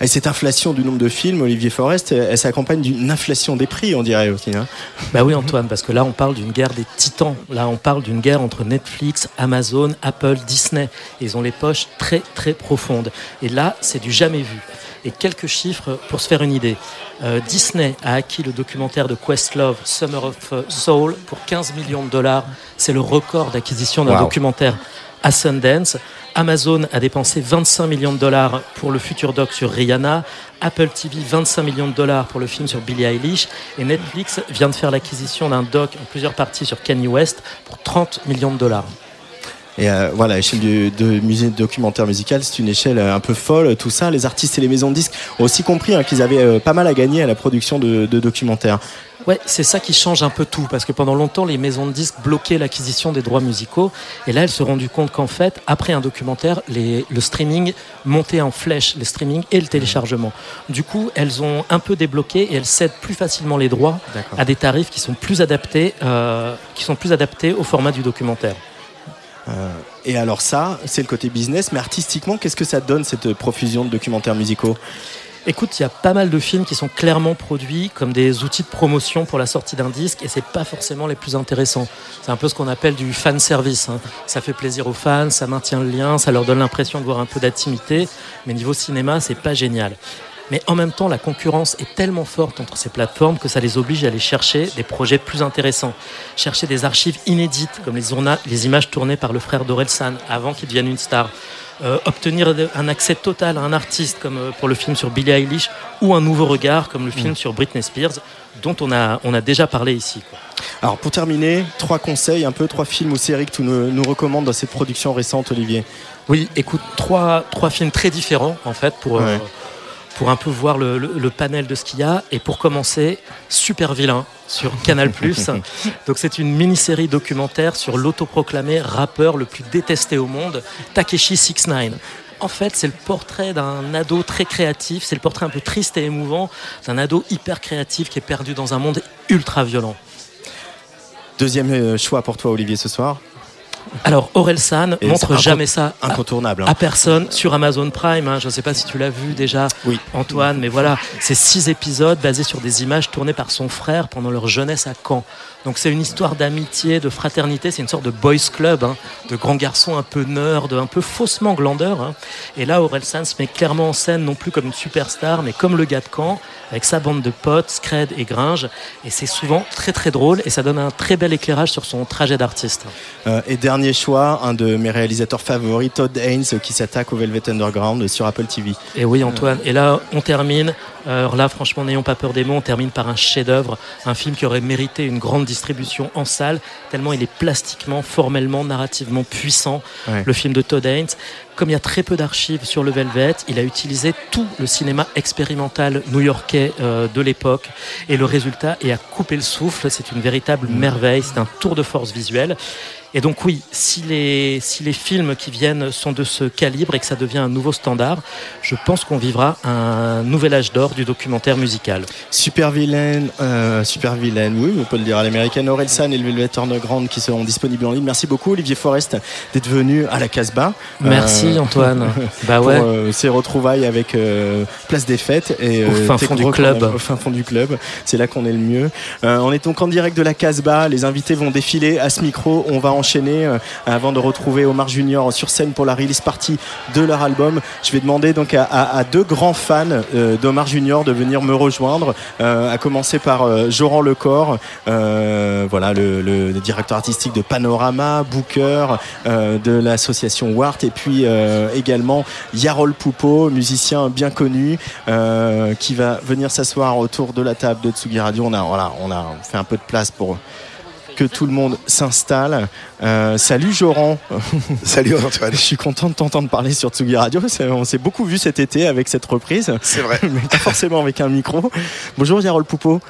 Et cette inflation du nombre de films, Olivier Forest, elle, elle s'accompagne d'une inflation des prix, on dirait aussi. hein. Bah oui Antoine, parce que là on parle d'une guerre des titans. Là on parle d'une guerre entre Netflix, Amazon, Apple, Disney. Ils ont les poches très très profondes. Et là c'est du jamais vu. Et quelques chiffres pour se faire une idée. Euh, Disney a acquis le documentaire de Questlove, Summer of euh, Soul, pour 15 millions de dollars. C'est le record d'acquisition d'un Wow. documentaire à Sundance. Amazon a dépensé 25 millions de dollars pour le futur doc sur Rihanna. Apple TV, 25 millions de dollars pour le film sur Billie Eilish. Et Netflix vient de faire l'acquisition d'un doc en plusieurs parties sur Kanye West pour 30 millions de dollars. Et euh, voilà, l'échelle du de musée documentaire musical, c'est une échelle euh, un peu folle. Tout ça, les artistes et les maisons de disques ont aussi compris hein, qu'ils avaient euh, pas mal à gagner à la production de documentaires. Ouais, c'est ça qui change un peu tout, parce que pendant longtemps, les maisons de disques bloquaient l'acquisition des droits musicaux, et là, elles se sont rendues compte qu'en fait, après un documentaire, les- le streaming montait en flèche, le streaming et le téléchargement. Du coup, elles ont un peu débloqué et elles cèdent plus facilement les droits à des tarifs qui sont plus adaptés, euh, qui sont plus adaptés au format du documentaire. Euh, et alors ça, c'est le côté business, mais artistiquement, qu'est-ce que ça donne cette profusion de documentaires musicaux? Écoute, il y a pas mal de films qui sont clairement produits comme des outils de promotion pour la sortie d'un disque et c'est pas forcément les plus intéressants. C'est un peu ce qu'on appelle du fan service. hein. Ça fait plaisir aux fans, ça maintient le lien, ça leur donne l'impression de voir un peu d'intimité, mais niveau cinéma, c'est pas génial. Mais en même temps, la concurrence est tellement forte entre ces plateformes que ça les oblige à aller chercher des projets plus intéressants. Chercher des archives inédites, comme les, les images tournées par le frère d'Orelsan avant qu'il devienne une star. Euh, obtenir un accès total à un artiste, comme euh, pour le film sur Billie Eilish, ou un nouveau regard, comme le film sur Britney Spears, dont on a, on a déjà parlé ici. quoi. Alors pour terminer, trois conseils, un peu trois films ou séries que tu nous, nous recommandes dans cette production récente, Olivier? Oui, écoute, trois, trois films très différents, en fait, pour, euh. Pour un peu voir le, le- le panel de ce qu'il y a. Et pour commencer, Super Vilain sur Canal+. [LAUGHS] Donc c'est une mini-série documentaire sur l'autoproclamé rappeur le plus détesté au monde, Takeshi 69. En fait, c'est le portrait d'un ado très créatif, c'est le portrait un peu triste et émouvant d'un ado hyper créatif qui est perdu dans un monde ultra violent. Deuxième euh, choix pour toi, Olivier, ce soir. Alors, Orelsan Et montre jamais ça à- Incontournable. hein. à personne sur Amazon Prime. hein. Je ne sais pas si tu l'as vu déjà, Oui. Antoine, mais voilà, c'est six épisodes basés sur des images tournées par son frère pendant leur jeunesse à Caen. Donc c'est une histoire d'amitié, de fraternité, c'est une sorte de boys club, hein, de grands garçons un peu nerds, un peu faussement glandeurs. hein. Et là, Orelsan se met clairement en scène, non plus comme une superstar, mais comme le gars de Caen, avec sa bande de potes, Scred et Gringe. Et c'est souvent très très drôle et ça donne un très bel éclairage sur son trajet d'artiste. Euh, et dernier choix, un de mes réalisateurs favoris, Todd Haynes, qui s'attaque au Velvet Underground sur Apple TV. Et oui, Antoine. Et là, on termine. Alors là, franchement, n'ayons pas peur des mots. On termine par un chef-d'œuvre, un film qui aurait mérité une grande distribution en salle, tellement il est plastiquement, formellement, narrativement puissant. Ouais. Le film de Todd Haynes. comme il y a très peu d'archives sur le Velvet, il a utilisé tout le cinéma expérimental new-yorkais euh, de l'époque. Et le résultat est à couper le souffle. C'est une véritable merveille. C'est un tour de force visuel. Et donc oui, si les, si les films qui viennent sont de ce calibre et que ça devient un nouveau standard, je pense qu'on vivra un nouvel âge d'or du documentaire musical. Super vilaine, euh, super vilaine, oui, on peut le dire à l'américaine. Orelsan et le Velvet Underground qui seront disponibles en ligne. Merci beaucoup, Olivier Forest, d'être venu à la Casbah. Merci, Antoine. [LAUGHS] Bah pour ouais. euh, ces retrouvailles avec euh, Place des Fêtes et Au fin fond du club. même, Au fin fond du club. C'est là qu'on est le mieux. Euh, on est donc en direct de la Casbah. Les invités vont défiler à ce micro. On va enchaîner euh, avant de retrouver Omar Junior sur scène pour la release party de leur album. Je vais demander donc à, à- à deux grands fans euh, d'Omar Junior de venir me rejoindre. euh, à commencer par euh, Joran Lecor, euh, voilà le, directeur artistique de Panorama, Booker de l'association Wart, et puis également Yarol Poupeau, musicien bien connu, qui va venir s'asseoir autour de la table de Tsugi Radio. On a, voilà, on a fait un peu de place pour que tout le monde s'installe. Euh, salut Joran. [LAUGHS] Salut Antoine. [LAUGHS] Je suis content de t'entendre parler sur Tsugi Radio. On s'est beaucoup vu cet été avec cette reprise. C'est vrai. [LAUGHS] Mais pas forcément avec un micro. Bonjour Yarol Poupeau.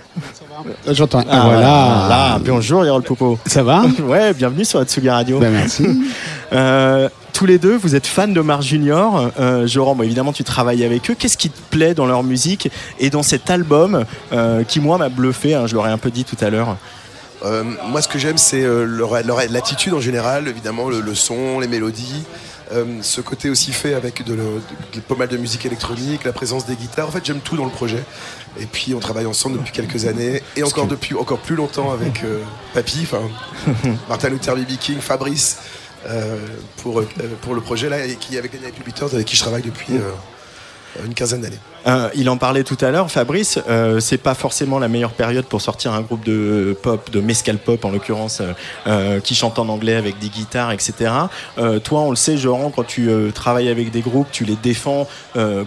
J'entends. Ah, voilà. Là, bonjour Yarol Poupeau. Ça va? Ouais, bienvenue sur Tsugi Radio. Ben, merci. Euh, tous les deux, vous êtes fans de Junior. Euh, Joran, bon, évidemment, tu travailles avec eux. Qu'est-ce qui te plaît dans leur musique et dans cet album euh, qui, moi, m'a bluffé hein, Je l'aurais un peu dit tout à l'heure. Euh, moi, ce que j'aime, c'est euh, leur, leur- l'attitude en général, évidemment, le, le son, les mélodies. euh, ce côté aussi fait avec de, le- de- pas mal de musique électronique, la présence des guitares. En fait, j'aime tout dans le projet. Et puis, on travaille ensemble depuis quelques années et encore depuis encore plus longtemps avec euh, Papy, enfin [LAUGHS] Martin Luther B. King, Fabrice, euh, pour, pour le projet là, et qui avec les Beaters, avec qui je travaille depuis euh, une quinzaine d'années. Euh, il en parlait tout à l'heure, Fabrice. euh, c'est pas forcément la meilleure période pour sortir un groupe de pop, de mescal pop en l'occurrence, euh, euh, qui chante en anglais avec des guitares, etc. Toi, on le sait, Joran, quand tu travailles avec des groupes, tu les défends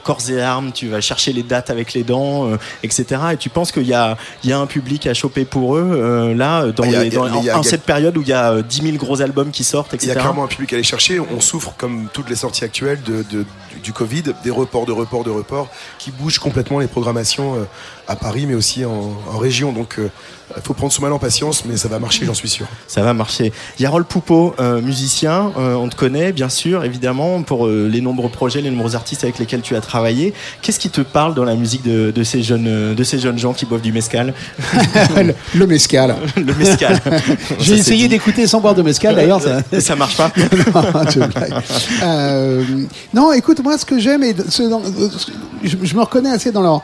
corps et âme, tu vas chercher les dates avec les dents, etc. Et tu penses qu'il y a, y a un public à choper pour eux là, dans, Ah, a- les- dans- a- en, cette période où il y a euh, 10 000 gros albums qui sortent, Il y etc. a clairement un public à aller chercher. On souffre, comme toutes les sorties actuelles de, de- du, du Covid, des reports, de reports, de reports, qui bougent complètement les programmations euh, à Paris, mais aussi en, en région. Donc, il faut prendre son mal en patience, mais ça va marcher, j'en suis sûr. Ça va marcher. Yarol Poupeau, euh, musicien, euh, on te connaît bien sûr, évidemment, pour euh, les nombreux projets, les nombreux artistes avec lesquels tu as travaillé. Qu'est-ce qui te parle dans la musique de, de ces, jeunes, euh, de ces jeunes gens qui boivent du mescal le, [LAUGHS] le mescal. [LAUGHS] Le mescal. [LAUGHS] J'ai essayé d'écouter sans boire de mescal d'ailleurs. Ça, ça marche pas non. Euh, écoute, moi ce que j'aime, et ce- dans- je, je me reconnais assez dans leur,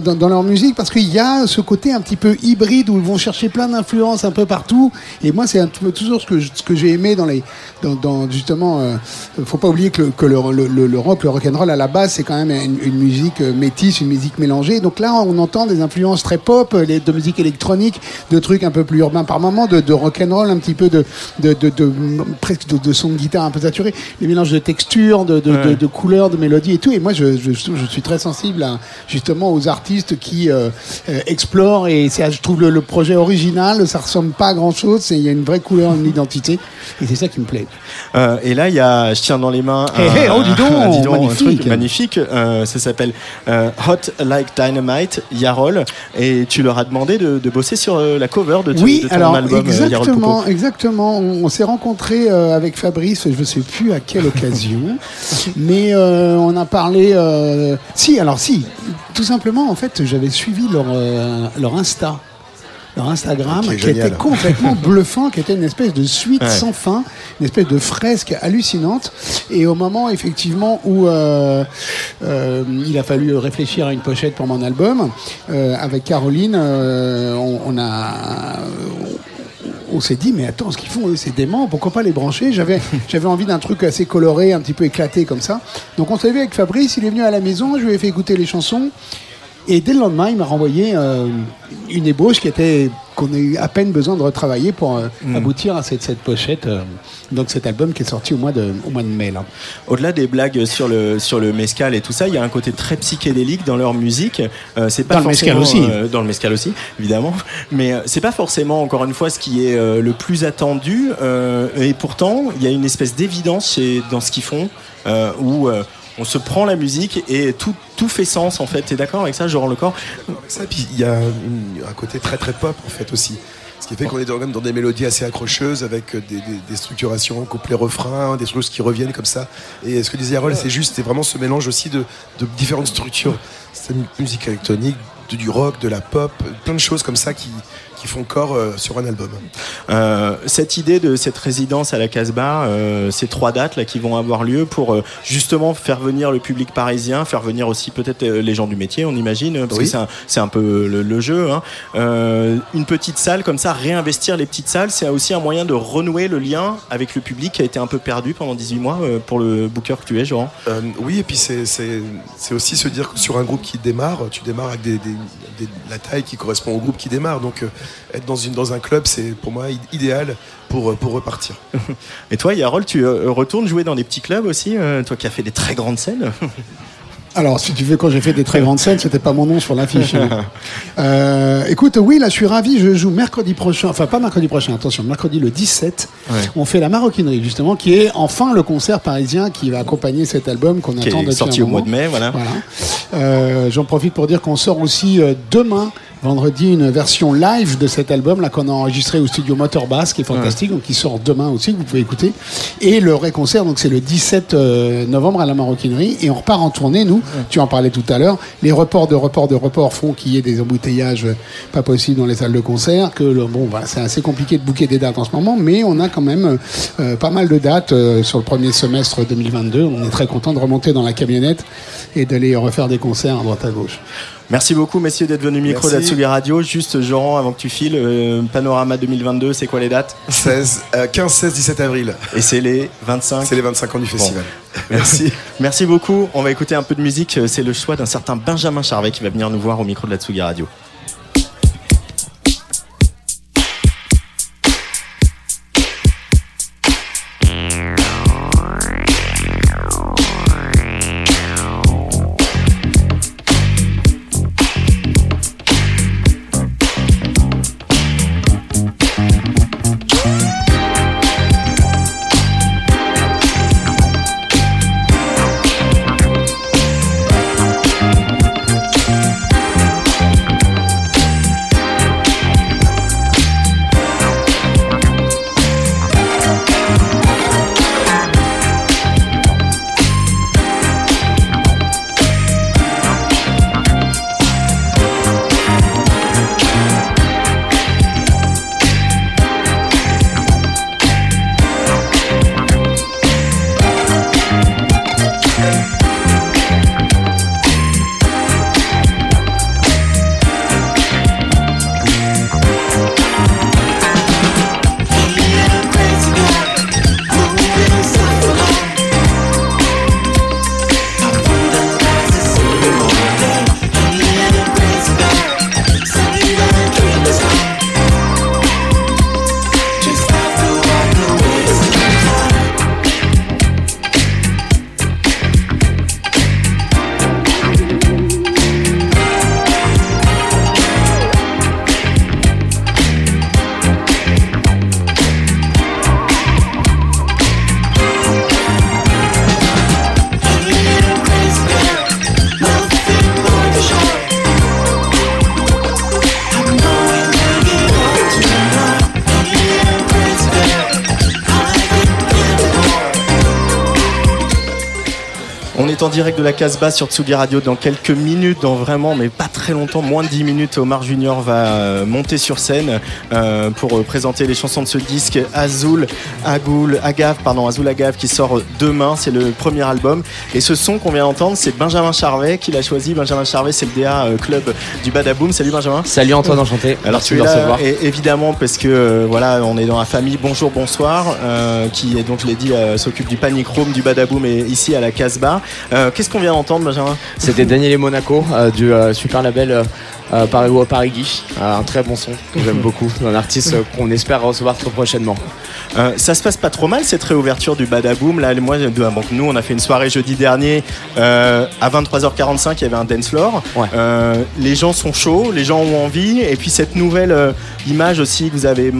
dans leur musique parce qu'il y a ce côté un petit peu hybride où ils vont chercher plein d'influences un peu partout. Et moi, c'est un peu toujours ce que, je- ce que j'ai aimé dans les, dans, dans, justement, euh, faut pas oublier que, le, que le, le, le- le rock, le rock'n'roll à la base, c'est quand même une, une musique euh, métisse, une musique mélangée. Donc là, on entend des influences très pop, les- de musique électronique, de trucs un peu plus urbains par moment, de, de rock'n'roll, un petit peu de, de, de, de- presque de, de son de guitare un peu saturé, les mélanges de textures, de, de, couleurs, de mélodies et tout. Et moi, je, je, je suis très sensible à, justement aux artistes qui euh, euh, explorent et c'est, je trouve le, le projet original, ça ressemble pas à grand chose, il y a une vraie couleur, une identité et c'est ça qui me plaît. Euh, et là, il y a, je tiens dans les mains Hé, hé, oh, dis donc, [LAUGHS] un, un magnifique. truc magnifique. Euh, ça s'appelle Hot Like Dynamite, Yarol. Et tu leur as demandé de, de bosser sur la cover de, ton- Oui, de ton alors album, exactement, exactement. On, on s'est rencontrés avec Fabrice, je ne sais plus à quelle occasion, [LAUGHS] mais on a parlé. si, alors si, tout simplement, en fait, j'avais suivi leur euh, leur Insta. Leur Instagram, qui était complètement [LAUGHS] bluffant, qui était une espèce de suite Ouais. sans fin, une espèce de fresque hallucinante. Et au moment, effectivement, où euh, euh, il a fallu réfléchir à une pochette pour mon album, euh, avec Caroline, on, on a on s'est dit mais attends ce qu'ils font eux c'est dément pourquoi pas les brancher? J'avais [LAUGHS] j'avais envie d'un truc assez coloré un petit peu éclaté comme ça donc on s'est vu avec Fabrice il est venu à la maison je lui ai fait écouter les chansons et dès le lendemain il m'a renvoyé euh, une ébauche qui était qu'on a eu à peine besoin de retravailler pour euh, Mm. aboutir à cette, cette pochette. euh, donc cet album qui est sorti au mois de, au mois de mai. Là. Au-delà des blagues sur le sur le mescal et tout ça, il y a un côté très psychédélique dans leur musique. Euh, c'est pas Dans le mescal aussi. dans le mescal aussi, évidemment. Mais c'est pas forcément encore une fois ce qui est le plus attendu. et pourtant, il y a une espèce d'évidence dans ce qu'ils font où on se prend la musique et tout fait sens en fait. T'es d'accord avec ça, Jean Le Corps Ça, puis il y a un côté très très pop en fait aussi. Ce qui fait qu'on est dans, même dans des mélodies assez accrocheuses avec des, des, structurations, couplets-refrains, des choses qui reviennent comme ça. Et ce que disait Harold, c'est juste, c'est vraiment ce mélange aussi de, de différentes structures. C'est une musique électronique, du rock, de la pop, plein de choses comme ça qui, qui font corps euh, sur un album. Euh, cette idée de cette résidence à la Casbah, euh, ces trois dates là qui vont avoir lieu pour justement faire venir le public parisien, faire venir aussi peut-être les gens du métier, on imagine, parce Oui. que c'est un, peu le, le jeu. hein. Une petite salle comme ça, réinvestir les petites salles, c'est aussi un moyen de renouer le lien avec le public qui a été un peu perdu pendant 18 mois pour le booker que tu es, Jean. Euh, oui, et puis c'est- aussi se dire que sur un groupe qui démarre, tu démarres avec des, des- des- la taille qui correspond au groupe qui démarre. Donc être dans, une, dans un club, c'est pour moi idéal pour, euh, pour repartir. [LAUGHS] Et toi, Yarol, tu euh, retournes jouer dans des petits clubs aussi, euh, toi qui as fait des très grandes scènes. [LAUGHS] Alors, si tu veux, quand j'ai fait des très grandes scènes, c'était pas mon nom sur l'affiche. hein. [LAUGHS] Euh, écoute, oui, là, je suis ravi. Je joue mercredi prochain. Enfin, pas mercredi prochain, attention, mercredi le 17. Ouais. On fait la maroquinerie, justement, qui est enfin le concert parisien qui va accompagner cet album qu'on attend est depuis sorti un au mois de mai, voilà. Voilà. Euh, J'en profite pour dire qu'on sort aussi euh, demain, vendredi, une version live de cet album là qu'on a enregistré au studio Motor Bass, qui est fantastique, donc qui sort demain aussi, que vous pouvez écouter. Et le vrai concert, donc c'est le 17 euh, novembre à la Maroquinerie, et on repart en tournée. Nous, tu en parlais tout à l'heure, les reports de reports de reports font qu'il y ait des embouteillages pas possibles dans les salles de concert. Que le- bon, voilà, c'est assez compliqué de booker des dates en ce moment, mais on a quand même euh, pas mal de dates euh, sur le premier semestre 2022. On est très content de remonter dans la camionnette et d'aller refaire des concerts à droite à gauche. Merci beaucoup, messieurs, d'être venus au micro d'Atsugi Radio. Juste, Jean, avant que tu files, euh, Panorama 2022, c'est quoi les dates? 16, euh, 15, 16, 17 avril. Et c'est les 25 C'est les 25 ans du festival. [LAUGHS] Merci. Merci beaucoup. On va écouter un peu de musique. C'est le choix d'un certain Benjamin Charvet qui va venir nous voir au micro de la Tsugi Radio. En direct de la Casbah sur Tsugi Radio dans quelques minutes, dans vraiment, mais pas très longtemps, moins de 10 minutes. Omar Junior va euh, monter sur scène euh, pour euh, présenter les chansons de ce disque Azul, Agoul, Agave, pardon, Azul Agave qui sort demain. C'est le premier album. Et ce son qu'on vient d'entendre, c'est Benjamin Charvet qui l'a choisi. Benjamin Charvet, c'est le DA club du Badaboom. Salut Benjamin. Salut Antoine, enchanté. Alors Merci tu de es là, recevoir. et- évidemment parce que voilà, on est dans la famille Bonjour Bonsoir, euh, qui est donc je l'ai dit euh, s'occupe du Panic Room, du Badaboom et ici à la Casbah. Euh, Qu'est-ce qu'on vient d'entendre, Benjamin C'était Daniel et Monaco euh, du euh, super label Paris ou Paris Guy. Un très bon son que j'aime [LAUGHS] beaucoup. Un artiste qu'on espère recevoir très prochainement. Ça se passe pas trop mal cette réouverture du Badaboom. Là, moi, bon, nous, on a fait une soirée jeudi dernier à 23h45. Il y avait un dance floor. Les gens sont chauds, les gens ont envie. Et puis cette nouvelle image aussi que vous avez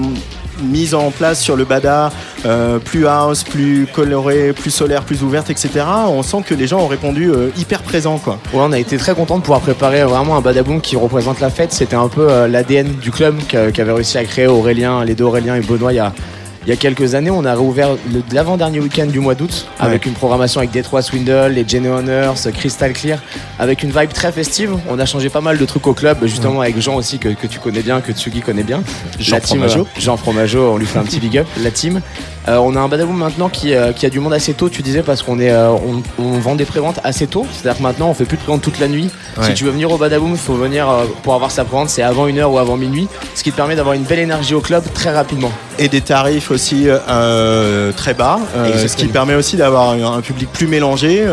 mise en place sur le Bada, euh, plus house, plus coloré, plus solaire, plus ouverte, etc. On sent que les gens ont répondu euh, hyper présents, quoi. Ouais, on a été très content de pouvoir préparer vraiment un badaboom qui représente la fête. C'était un peu euh, l'ADN du club qu'a- qu'avait réussi à créer Aurélien, les deux Aurélien et Benoît il y a quelques années. On a réouvert l'avant-dernier week-end du mois d'août avec une programmation avec Detroit Swindle, les Jenny Honors, Crystal Clear, avec une vibe très festive. On a changé pas mal de trucs au club, justement avec Jean aussi que, que tu connais bien, que Tsugi connaît bien. Jean La team, Fromageau. euh, Jean Fromageau, on lui fait un petit big up, la team. Euh, on a un badaboom maintenant qui, euh, qui a du monde assez tôt, tu disais, parce qu'on est, euh, on, on vend des préventes assez tôt. C'est-à-dire que maintenant, on fait plus de préventes toute la nuit. Ouais. Si tu veux venir au badaboom, il faut venir pour avoir sa prévente, c'est avant une heure ou avant minuit, ce qui te permet d'avoir une belle énergie au club très rapidement. Et des tarifs aussi très bas, ce qui permet aussi d'avoir un, un public plus mélangé.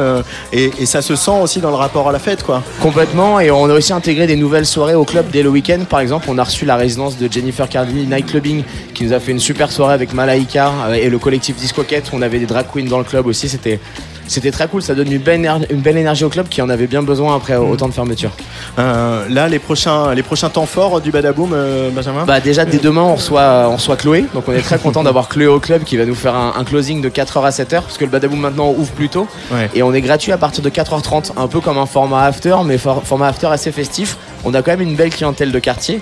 et, et ça se sent aussi dans le rapport à la fête, quoi. Complètement, et on a aussi intégré des nouvelles soirées au club dès le week-end. Par exemple, on a reçu la résidence de Jennifer Cardini Night Clubbing qui nous a fait une super soirée avec Malaika et le collectif Discoquette. On avait des drag queens dans le club aussi, c'était. C'était très cool, ça donne une belle, éner- une belle énergie au club qui en avait bien besoin après autant de fermetures. Euh, là, les prochains, les prochains temps forts du Badaboom, euh, Benjamin? Bah déjà dès demain on reçoit, on reçoit Chloé, donc on est très content d'avoir Chloé au club qui va nous faire un, un closing de 4h à 7h parce que le Badaboom maintenant ouvre plus tôt Ouais. et on est gratuit à partir de 4h30, un peu comme un format after mais for- format after assez festif. On a quand même une belle clientèle de quartier.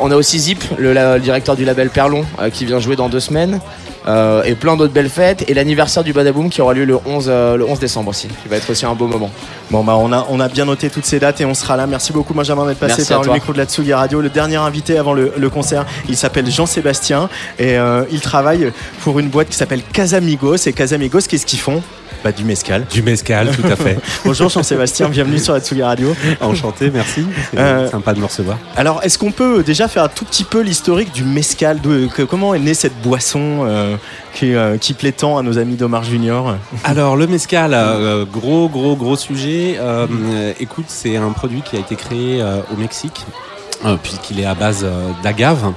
On a aussi Zip, le, la- le directeur du label Perlon, euh, qui vient jouer dans deux semaines. Euh, et plein d'autres belles fêtes et l'anniversaire du Badaboom qui aura lieu le 11, euh, le 11 décembre aussi qui va être aussi un beau moment Bon, bah, on a, on a bien noté toutes ces dates et on sera là. Merci beaucoup, Benjamin, d'être passé Merci par le toi. micro de la Tsugi Radio. Le dernier invité avant le, le concert, il s'appelle Jean-Sébastien et euh, il travaille pour une boîte qui s'appelle Casamigos. Et Casamigos, qu'est-ce qu'ils font? Bah, Du mescal. Du mescal, tout à fait. [LAUGHS] Bonjour Jean-Sébastien, bienvenue sur la Tsugi Radio. Enchanté, merci. C'est Euh, sympa de me recevoir. Alors, est-ce qu'on peut déjà faire un tout petit peu l'historique du mescal? De, que- Comment est née cette boisson euh, qui, euh, qui plaît tant à nos amis d'Omar Junior? Alors le mescal, euh, gros gros gros sujet. Euh, euh, écoute, c'est un produit qui a été créé euh, au Mexique. Euh, Puisqu'il est à base euh, d'agave,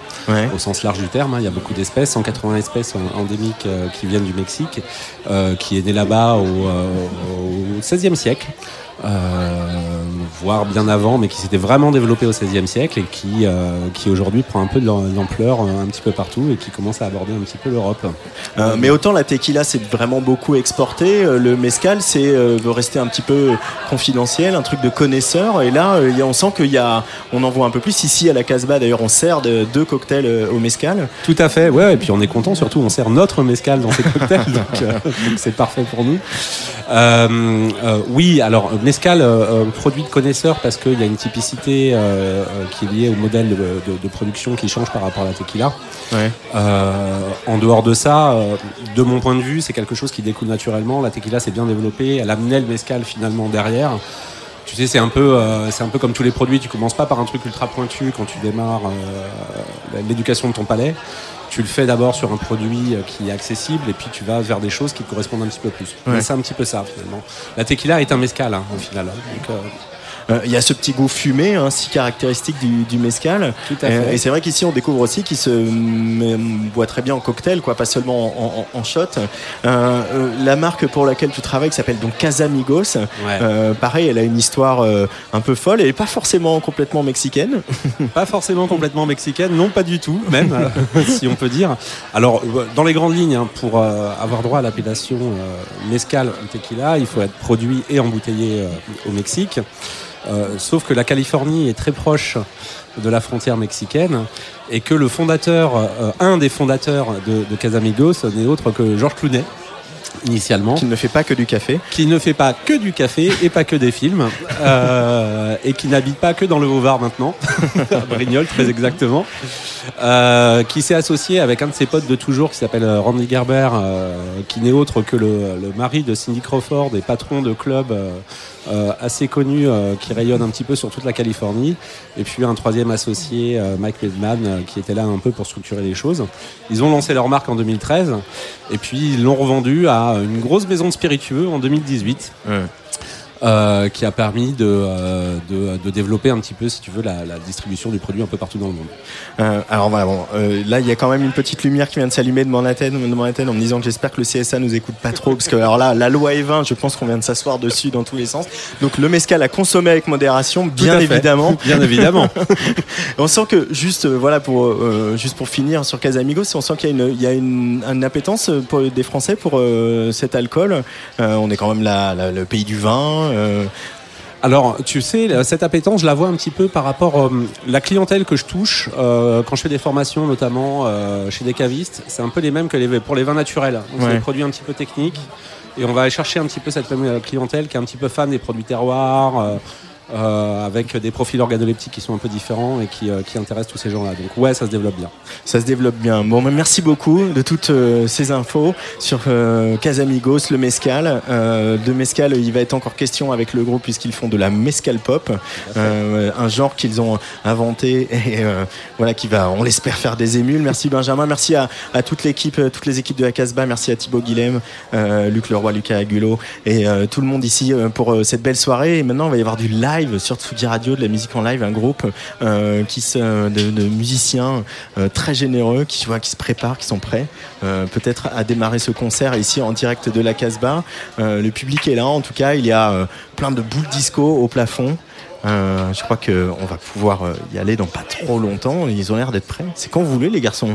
au sens large du terme, hein. il y a beaucoup d'espèces, 180 espèces en- endémiques euh, qui viennent du Mexique, euh, qui est né là-bas au, euh, au XVIe siècle, euh, voire bien avant, mais qui s'était vraiment développé au XVIe siècle et qui, euh, qui aujourd'hui prend un peu de l'ampleur euh, un petit peu partout et qui commence à aborder un petit peu l'Europe. Euh, mais autant la tequila c'est vraiment beaucoup exporté, euh, le mescal c'est euh, veut rester un petit peu confidentiel, un truc de connaisseur. Et là, euh, on sent qu'il y a, on en voit un peu plus ici à la Casbah. D'ailleurs, on sert de, deux cocktails euh, au mescal. Tout à fait, ouais, et puis on est content, surtout on sert notre mescal dans ces [LAUGHS] cocktails, donc euh, c'est parfait pour nous. Euh, euh, oui, alors euh, euh, produit de connaisseur parce qu'il y a une typicité euh, euh, qui est liée au modèle de, de- de production qui change par rapport à la tequila. Ouais. En dehors de ça, de mon point de vue, c'est quelque chose qui découle naturellement. La tequila s'est bien développée, elle amenait le mescal finalement derrière. Tu sais, c'est un peu, c'est un peu comme tous les produits. Tu commences pas par un truc ultra pointu quand tu démarres l'éducation de ton palais. Tu le fais d'abord sur un produit euh, qui est accessible et puis tu vas vers des choses qui te correspondent un petit peu plus. Ouais. C'est un petit peu ça finalement. La tequila est un mescal hein, au final. hein. Donc, Euh, Il y a ce petit goût fumé, hein, si caractéristique du, du mescal. Tout à Et- fait. Et, c'est vrai qu'ici on découvre aussi qu'il se mm, boit très bien en cocktail, quoi, pas seulement en, en- en shot. Euh, euh, la marque pour laquelle tu travailles qui s'appelle donc Casamigos. Euh, pareil, elle a une histoire euh, un peu folle. Elle pas forcément complètement mexicaine. [LAUGHS] Pas forcément complètement mexicaine, non pas du tout, même euh, [LAUGHS] si on peut dire. Alors, euh, dans les grandes lignes, hein, pour euh, avoir droit à l'appellation euh, mezcal ou tequila, il faut être produit et embouteillé euh, au Mexique. Euh, sauf que la Californie est très proche de la frontière mexicaine et que le fondateur, euh, un des fondateurs de, de Casamigos n'est autre que Georges Clooney initialement. Qui ne fait pas que du café. Qui ne fait pas que du café et pas que des films. euh, et qui n'habite pas que dans le Vauvard maintenant. [LAUGHS] à Brignoles, très exactement. Euh, qui s'est associé avec un de ses potes de toujours qui s'appelle euh, Randy Gerber, euh, qui n'est autre que le, le mari de Cindy Crawford et patron de club euh, euh, assez connu euh, qui rayonne un petit peu sur toute la Californie. Et puis un troisième associé, Mike Redman, euh, qui était là un peu pour structurer les choses. Ils ont lancé leur marque en 2013 et puis ils l'ont revendu à une grosse maison de spiritueux en 2018. Euh, qui a permis de, euh, de, de développer un petit peu, si tu veux, la, la distribution du produit un peu partout dans le monde. Euh, alors voilà, bon, là il y a quand même une petite lumière qui vient de s'allumer de Manhattan, de Manhattan en me disant que j'espère que le CSA nous écoute pas trop parce que alors là la loi est 20, je pense qu'on vient de s'asseoir dessus dans tous les sens. Donc le mescal à consommer avec modération, [LAUGHS] bien évidemment. Bien [LAUGHS] évidemment. on sent que juste voilà pour juste pour finir sur Casamigos, on sent qu'il y a une il y a une, une appétence pour des Français pour cet alcool. On est quand même la- la- le pays du vin. Euh, Alors, tu sais, cette appétence, je la vois un petit peu par rapport à la clientèle que je touche euh, quand je fais des formations, notamment euh, chez des cavistes. C'est un peu les mêmes que les, pour les vins naturels. Donc, C'est des produits un petit peu techniques. Et on va aller chercher un petit peu cette même euh, clientèle qui est un petit peu fan des produits terroirs, euh, avec des profils organoleptiques qui sont un peu différents et qui, euh, qui intéressent tous ces gens-là. Donc, ouais, ça se développe bien. Ça se développe bien. Bon, ben, merci beaucoup de toutes euh, ces infos sur Casamigos, le mescal. De mescal, il va être encore question avec le groupe puisqu'ils font de la mescal pop, un genre qu'ils ont inventé et voilà qui va, on l'espère, faire des émules. Merci Benjamin, merci à, à toute l'équipe, toutes les équipes de la Casbah, merci à Thibaut Guilhem, euh, Luc Leroy, Lucas Agulot et tout le monde ici pour cette belle soirée. Et maintenant, il va y avoir du live sur Tsugi Radio, de la musique en live, un groupe euh, qui se, de, musiciens euh, très généreux qui, qui se préparent, qui sont prêts euh, peut-être à démarrer ce concert ici en direct de la Casbah. Le public est là, en tout cas, il y a plein de boules disco au plafond. Je crois qu'on va pouvoir y aller dans pas trop longtemps. Ils ont l'air d'être prêts. C'est quand vous voulez, les garçons.